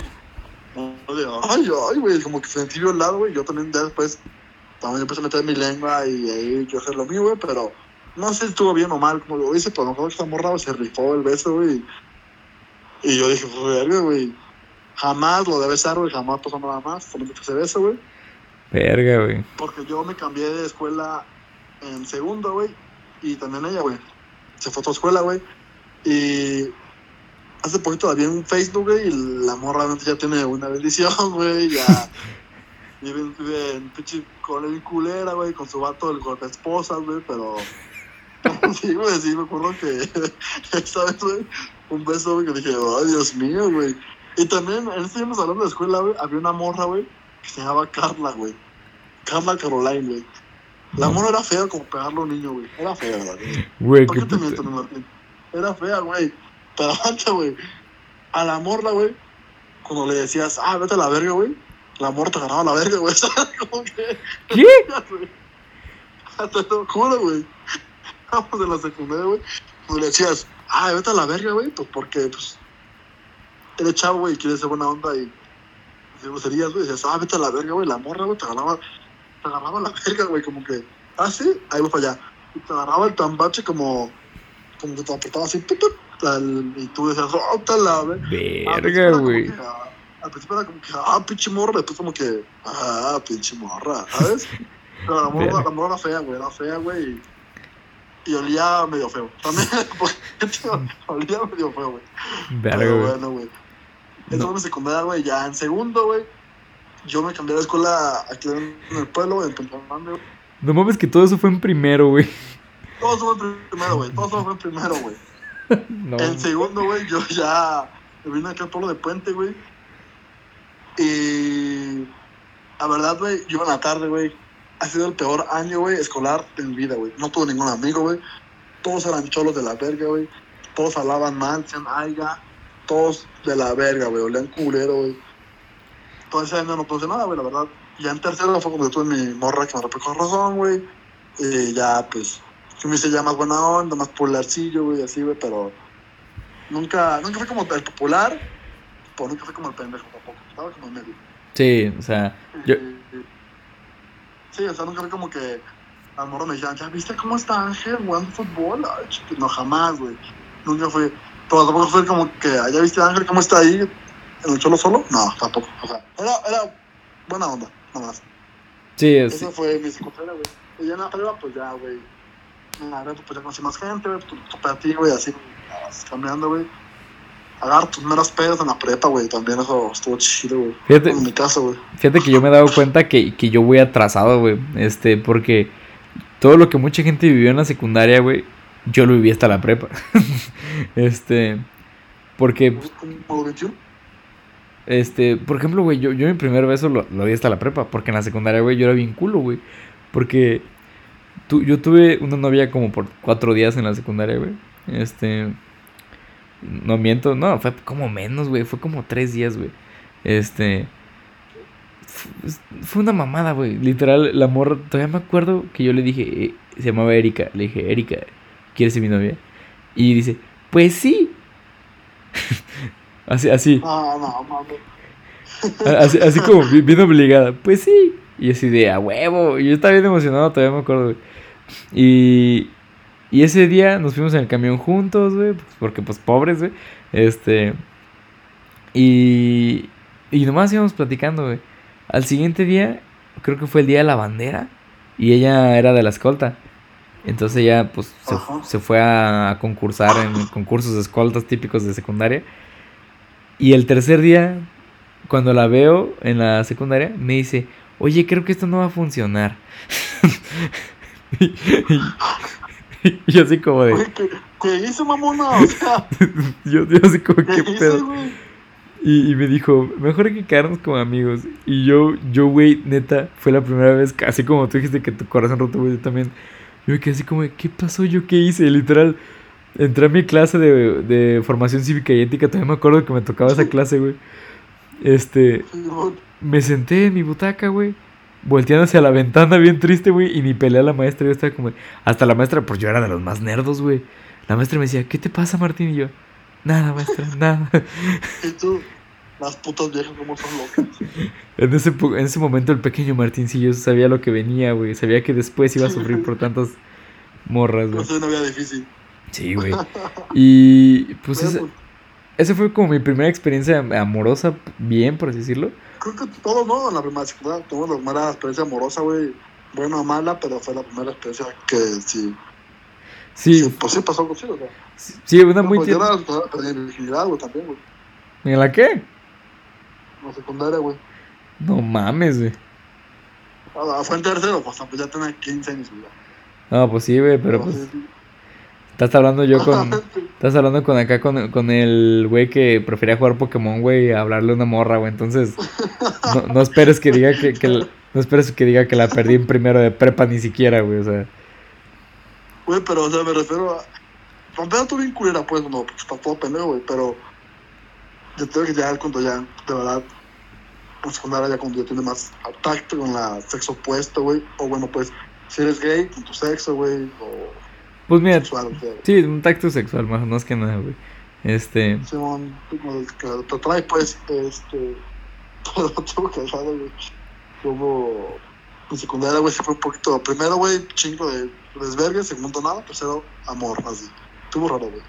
Ay, ay, güey, como que sentí violado, güey. Yo también después, también empecé a meter mi lengua y ahí yo hacer lo mío, güey, pero no sé si estuvo bien o mal como lo hice, pero me acuerdo que esta morra se rifó el beso, güey. Y yo dije, verga, güey. Jamás lo debe ser, güey, jamás pasó nada más, solamente ese beso, güey. Verga, güey. Porque yo me cambié de escuela en segundo, güey, y también ella, güey. Se fue a otra escuela, güey. Y hace poquito había un Facebook, güey, y la morra ya tiene una bendición, güey, ya. vive, vive en pinche con culera, güey, con su vato, el golpe esposa, güey, pero. sí, güey, sí, me acuerdo que esta vez, güey, un beso, güey, que dije, ay, Dios mío, güey. Y también, en este mismo salón de escuela, güey, había una morra, güey, que se llamaba Carla, güey. Carla Caroline, güey. La morra era fea como pegarle a un niño, güey. Era fea. Güey, ¿Por qué te miento, Martín? Era fea, güey. Pero aguanta, güey. A la morra, güey, cuando le decías, ah, vete a la verga, güey, la morra te agarraba la verga, güey. como que... ¿Qué? Te lo juro, güey. Vamos en la secundaria, güey. Cuando le decías, ah, vete a la verga, güey, pues porque, pues, eres chavo, güey, quieres ser buena onda y güey, decías, ah, vete a la verga, güey, la morra, güey, te agarraba, te agarraba la verga, güey, como que, ah, sí, ahí voy para allá. Y te agarraba el tambache como, como que te apretaba así, pip, y tú decías, oh, te la verga, güey. Al principio era como que, ah, pinche morra, después como que, ah, pinche morra, ¿sabes? Pero la morra, la morra era fea, güey, era fea, güey, y olía medio feo. También, porque olía medio feo, güey. Pero bueno, güey. Eso fue mi secundaria, güey. Ya en segundo, güey. Yo me cambié de escuela aquí en el pueblo, en güey. No mames que todo eso fue en primero, güey. Todo eso fue primero, güey. Todo eso fue primero, güey. no. En segundo, güey, yo ya me vine aquí al pueblo de Puente, güey. Y la verdad, güey, yo iba en la tarde, güey. Ha sido el peor año, güey, escolar de mi vida, güey. No tuve ningún amigo, güey. Todos eran cholos de la verga, güey. Todos hablaban mal, decían, ay, ya todos de la verga, güey, olían culero, güey. Todo ese año no puse nada, güey, la verdad. Y ya en tercero fue cuando tuve mi morra que me rompió con razón, güey. Y ya, pues, yo me hice ya más buena onda, más popularcillo, güey, así, güey, pero nunca, nunca fue como el popular, pero nunca fue como el pendejo tampoco. Estaba como en medio. Sí, o sea, yo, Sí, o sea, nunca fue como que al morro me decían, ¿ya viste cómo está Ángel jugando fútbol? Ay, no, jamás, güey. Nunca fue. Pero tampoco fue como que, ¿ya viste a Ángel cómo está ahí en el cholo solo? No, tampoco. O sea, era, era buena onda, nomás. sí, es- Esa fue mi secundaria, güey. Y ya en la prepa, pues ya, güey. La prepa, pues ya conocí más gente, güey. Tu, tu para ti, güey, así, cambiando, güey. Agarrar tus meras pedas en la prepa, güey. También eso estuvo chido, güey. Fíjate, En mi caso, güey. Fíjate que yo me he dado cuenta que, que yo voy atrasado, güey. Este, porque todo lo que mucha gente vivió en la secundaria, güey, yo lo viví hasta la prepa. este, porque, Como 21. este, por ejemplo, güey, yo, yo mi primer beso lo, lo di hasta la prepa. Porque en la secundaria, güey, yo era bien culo, güey. Porque tu- yo tuve una novia como por cuatro días en la secundaria, güey. Este, no miento, no, fue como menos, güey. Fue como tres días, güey. Este, fue una mamada, güey. Literal, la morra, todavía me acuerdo que yo le dije, eh, se llamaba Erika. Le dije, Erika, ¿quieres ser mi novia? Y dice, pues sí. así, así. No, no. Así, así como bi- bien obligada. Pues sí. Y así de a huevo. Y yo estaba bien emocionado, todavía me acuerdo, güey. Y, y ese día nos fuimos en el camión juntos, güey. pues, porque pues pobres, güey. Este. Y. Y nomás íbamos platicando, güey. Al siguiente día, creo que fue el día de la bandera. Y ella era de la escolta. Entonces ella, pues, se, fue a, a concursar en concursos de escoltas típicos de secundaria. Y el tercer día, cuando la veo en la secundaria, me dice, oye, creo que esto no va a funcionar. y, y- así como de, ¿qué, ¿qué hizo, mamona? O sea, yo, yo así como, ¿qué ¿qué hizo, pedo? Y, y me dijo, mejor hay que quedarnos como amigos. Y yo, yo, güey, neta, fue la primera vez, así como tú dijiste que tu corazón roto, güey, yo también. Yo me quedé así como, ¿qué pasó? ¿Yo qué hice? Literal, entré a mi clase de, de formación cívica y ética, todavía me acuerdo que me tocaba esa clase, güey. Este. Me senté en mi butaca, güey. Volteando hacia la ventana bien triste, güey. Y ni peleé a la maestra. Yo estaba como... Hasta la maestra, pues yo era de los más nerdos, güey. La maestra me decía, ¿qué te pasa, Martín? Y yo, nada, maestra, nada. Y tú, las putas viejas como son locas. En ese, en ese momento el pequeño Martincillo sabía lo que venía, güey. Sabía que después iba a sufrir por tantas morras, No güey. sé, una vida difícil. Sí, güey. Y pues Pero, ese, pues, esa fue como mi primera experiencia amorosa, bien, por así decirlo. Creo que todos, ¿no? En la primera secundaria tuvimos la primera experiencia amorosa, güey. Buena o mala, pero fue la primera experiencia que sí. Sí, sí, pues sí pasó algo chido, sea. sí, una muy yo tierna. era, perdí mi virginidad, güey, también, güey. ¿En la qué? En la secundaria, güey. No mames, güey. Ah, Fue en tercero, pues pues, ya tenía 15 años, güey. No, pues sí, güey, pero pues sí. estás hablando yo con... Estás hablando con acá con, con el güey que prefería jugar Pokémon, güey, a hablarle a una morra, güey. Entonces, no, no esperes que diga que, que no esperes que diga que la perdí en primero de prepa ni siquiera, güey. O sea, Güey, pero, o sea, me refiero a. Pantera tú bien culera, pues, no, porque está todo pendejo, güey, pero. Yo tengo que llegar cuando ya, de verdad, en secundaria, ya cuando ya tienes más tacto con la sexo opuesto, güey. O bueno, pues, si eres gay, con tu sexo, güey, o pues mira, sexual, sí, un tacto sexual, más, más que nada, güey. Este, como el que te trae, pues, este. Pero tengo que dejar, güey. Como. En secundaria, güey, se fue un poquito. Primero, güey, chingo de desvergue. Segundo, nada. Tercero, amor, así. Estuvo raro, güey.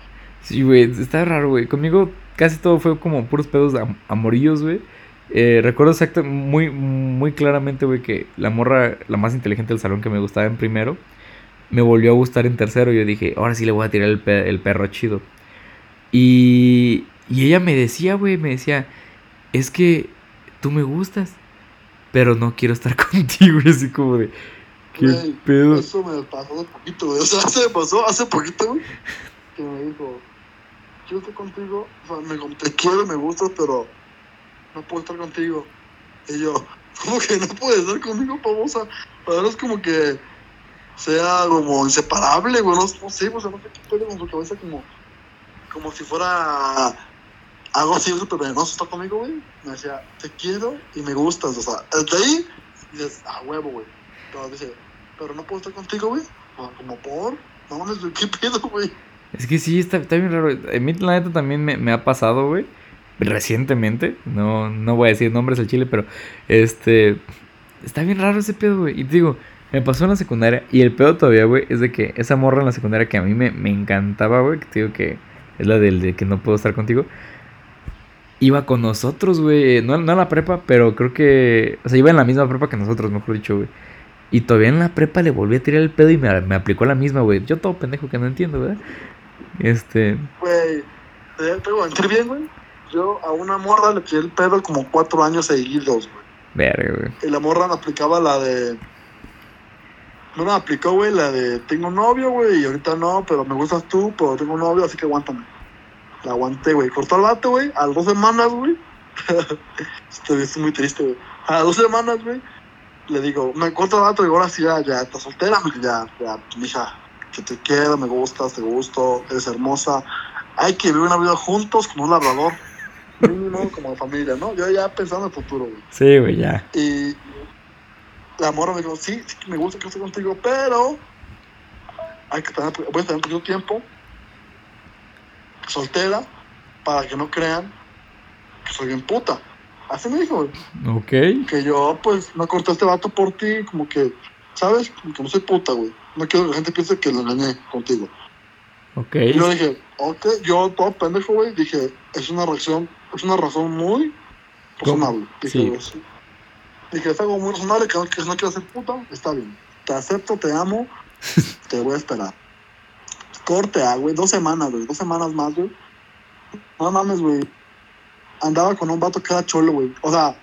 sí, güey, está raro, güey. Conmigo casi todo fue como puros pedos am- amorillos, güey. Eh, recuerdo exacto, muy, muy claramente, güey, que la morra, la más inteligente del salón que me gustaba en primero, me volvió a gustar en tercero. Yo dije, ahora sí le voy a tirar el, pe- el perro chido. Y, y ella me decía, güey, me decía, es que tú me gustas, pero no quiero estar contigo. Y así como de, ¿qué pedo? Eso me pasó hace poquito, güey. O sea, se me pasó hace poquito, güey. Que me dijo, quiero estar contigo. O sea, me, te quiero, me gustas, pero no puedo estar contigo. Y yo, ¿cómo que no puedes estar conmigo, famosa? Para es como que sea como inseparable, güey. No, no sé, o sea, no sé qué pedo con su cabeza, como, como si fuera algo así súper venenoso está conmigo, güey, me decía, te quiero y me gustas, o sea, desde ahí dices, a huevo, güey. Pero dice, pero no puedo estar contigo, güey. Como por, no mames, ¿qué pedo, güey? Es que sí, está, está bien raro. A mí, la también me, me ha pasado, güey. Recientemente. No, no voy a decir nombres al chile, pero este. Está bien raro ese pedo, güey. Y te digo, me pasó en la secundaria. Y el pedo todavía, güey, es de que esa morra en la secundaria que a mí me, me encantaba, güey. Que te digo que es la del de que no puedo estar contigo. Iba con nosotros, güey. No, no a la prepa, pero creo que. O sea, iba en la misma prepa que nosotros, mejor dicho, güey. Y todavía en la prepa le volví a tirar el pedo y me, me aplicó la misma, güey. Yo todo pendejo que no entiendo, ¿verdad? Este. Güey, te voy a mentir bien, güey. Yo a una morra le tiré el pedo como cuatro años seguidos, güey. Verga, güey. Y la morra me aplicaba la de. No me aplicó, güey, la de tengo novio, güey, y ahorita no, pero me gustas tú, pero tengo novio, así que aguántame. La aguanté, güey. Cortó el vato, güey, a las dos semanas, güey. Estoy, estoy muy triste, güey. A las dos semanas, güey, le digo, me corto el vato y ahora sí, ya, ya, estás soltera, ya, ya, mija, que te quiero, me gustas, te gusto, eres hermosa. Hay que vivir una vida juntos como un labrador. Mínimo como familia, ¿no? Yo ya pensando en el futuro, güey. Sí, güey, ya. Y la morra me dijo, sí, sí me gusta que esté contigo, pero hay que tener, voy a tener un poquito tiempo soltera para que no crean que soy bien puta. Así me dijo, güey, Ok. que yo pues no corté a este vato por ti, como que, ¿sabes? Como que no soy puta, güey. No quiero que la gente piense que lo engañé contigo. Ok. Y yo dije, ok, yo todo pendejo, güey, dije, es una reacción, es una razón muy razonable. Dije, Sí. Dije, es algo muy razonable que, no- que no quiero ser puta, está bien. Te acepto, te amo, te voy a esperar. Corte, ah, güey, dos semanas, güey, dos semanas más, güey. No mames, güey. Andaba con un vato que era cholo, güey. O sea,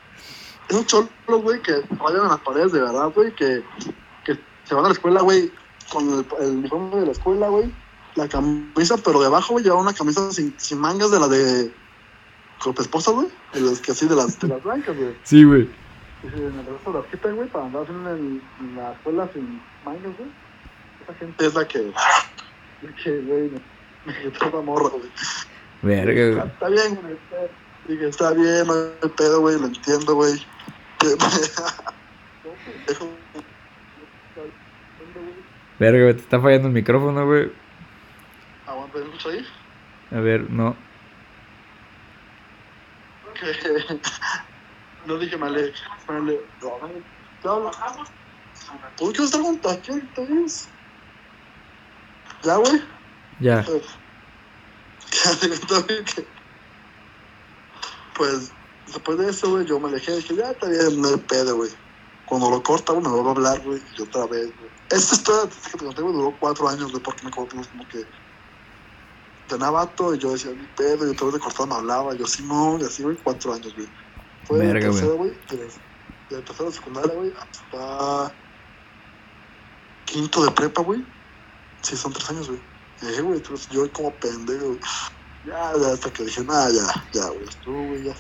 esos cholos, güey, que rayan en las paredes de verdad, güey, que, que se van a la escuela, güey, con el, el uniforme de la escuela, güey la camisa, pero debajo, güey, llevaba una camisa sin, sin mangas de la de esposa, güey. De las que así, de las, de las blancas, güey. Sí, güey. Y se me regreso la quita, güey, para andar en, en la escuela sin mangas, güey. Esa gente es la que, la que, güey, me, me quitó la morra, güey. Verga, güey. Está bien, güey. está- Dije, está bien, no hay pedo, güey, lo entiendo, güey. Verga, güey. Te está fallando el micrófono, güey. Aguanta, ¿me escuchas ahí? A ver, no. que no dije male, male, no. ¿Por qué estar aquí entonces? Ya, güey. Ya. Ya te que- Pues, después de eso, güey, yo me alejé dije, ya está bien, no hay pedo, güey. Cuando lo corta, güey, me vuelvo a hablar, güey, y otra vez, güey. Esta historia que te conté, güey, duró cuatro años, güey, porque me cortamos como que tenía vato y yo decía, mi pedo, y otra vez de cortado me hablaba, yo sí, no, y así, güey, cuatro años, güey. Fue de Verga, güey. tercero, güey, de, de tercero de secundaria, güey, hasta quinto de prepa, güey. Sí, son tres años, güey. Y dije, güey, entonces yo como pendejo, güey. Ya, ya, hasta que dije, nada, ya, ya, güey, estuvo, güey, ya.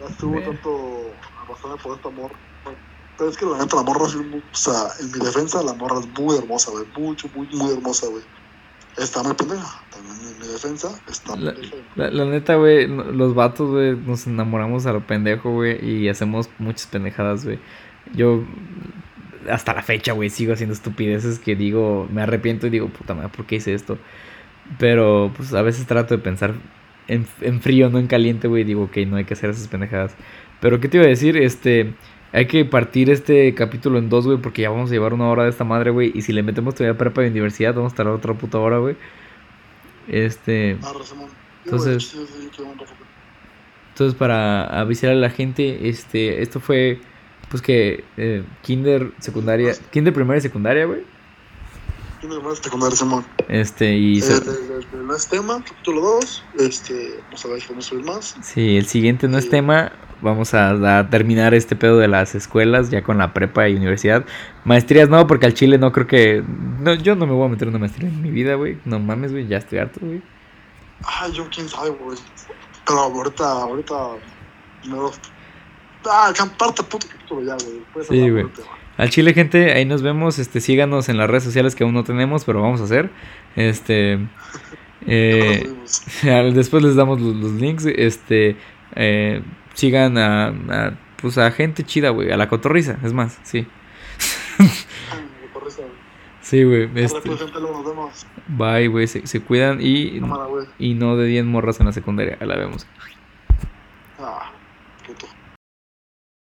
Ya estuvo tanto arrastrarme por esta morra. Pero es que la neta, la morra, sí, mu- o sea, en mi defensa, la morra es muy hermosa, güey. Mucho, muy, muy hermosa, güey. Está muy pendeja. También en mi defensa, está La, pendeja. la, la neta, güey, los vatos, güey, nos enamoramos a lo pendejo, güey, y hacemos muchas pendejadas, güey. Yo, hasta la fecha, güey, sigo haciendo estupideces que digo, me arrepiento y digo, puta madre, ¿por qué hice esto? Pero, pues, a veces trato de pensar en, en frío, no en caliente, güey, digo, ok, no hay que hacer esas pendejadas. Pero, ¿qué te iba a decir? Este, hay que partir este capítulo en dos, güey, porque ya vamos a llevar una hora de esta madre, güey, y si le metemos todavía prepa de universidad, vamos a estar otra puta hora, güey. Este... Sí, Entonces-. Entonces, para avisar a la gente, este, esto fue, pues que, eh, kinder, secundaria, kinder primaria y secundaria, güey. Tiene secundaria, Simón. Este, y... Eh, de- no es tema, capítulo 2. Este, vamos a ver si podemos subir más. sí, el siguiente no es Sí. tema, vamos a, a terminar este pedo de las escuelas, ya con la prepa y universidad. Maestrías no, porque al chile no creo que... No, yo no me voy a meter en una maestría en mi vida, güey. No mames, güey, ya estoy harto, güey. Ay, yo quién sabe, güey. Pero ahorita, ahorita. No. Ah, parte puto capítulo ya, güey. Sí, güey. Al chile, gente, ahí nos vemos. Este, síganos en las redes sociales que aún no tenemos, pero vamos a hacer. Este. Eh, después les damos los, los links. Este. Eh, sigan a, a, Pues a gente chida, güey. A la cotorriza, es más, sí. Sí, güey. Este, bye, güey. Se, se, cuidan y, Cámara, y no de 10 morras en la secundaria. La vemos.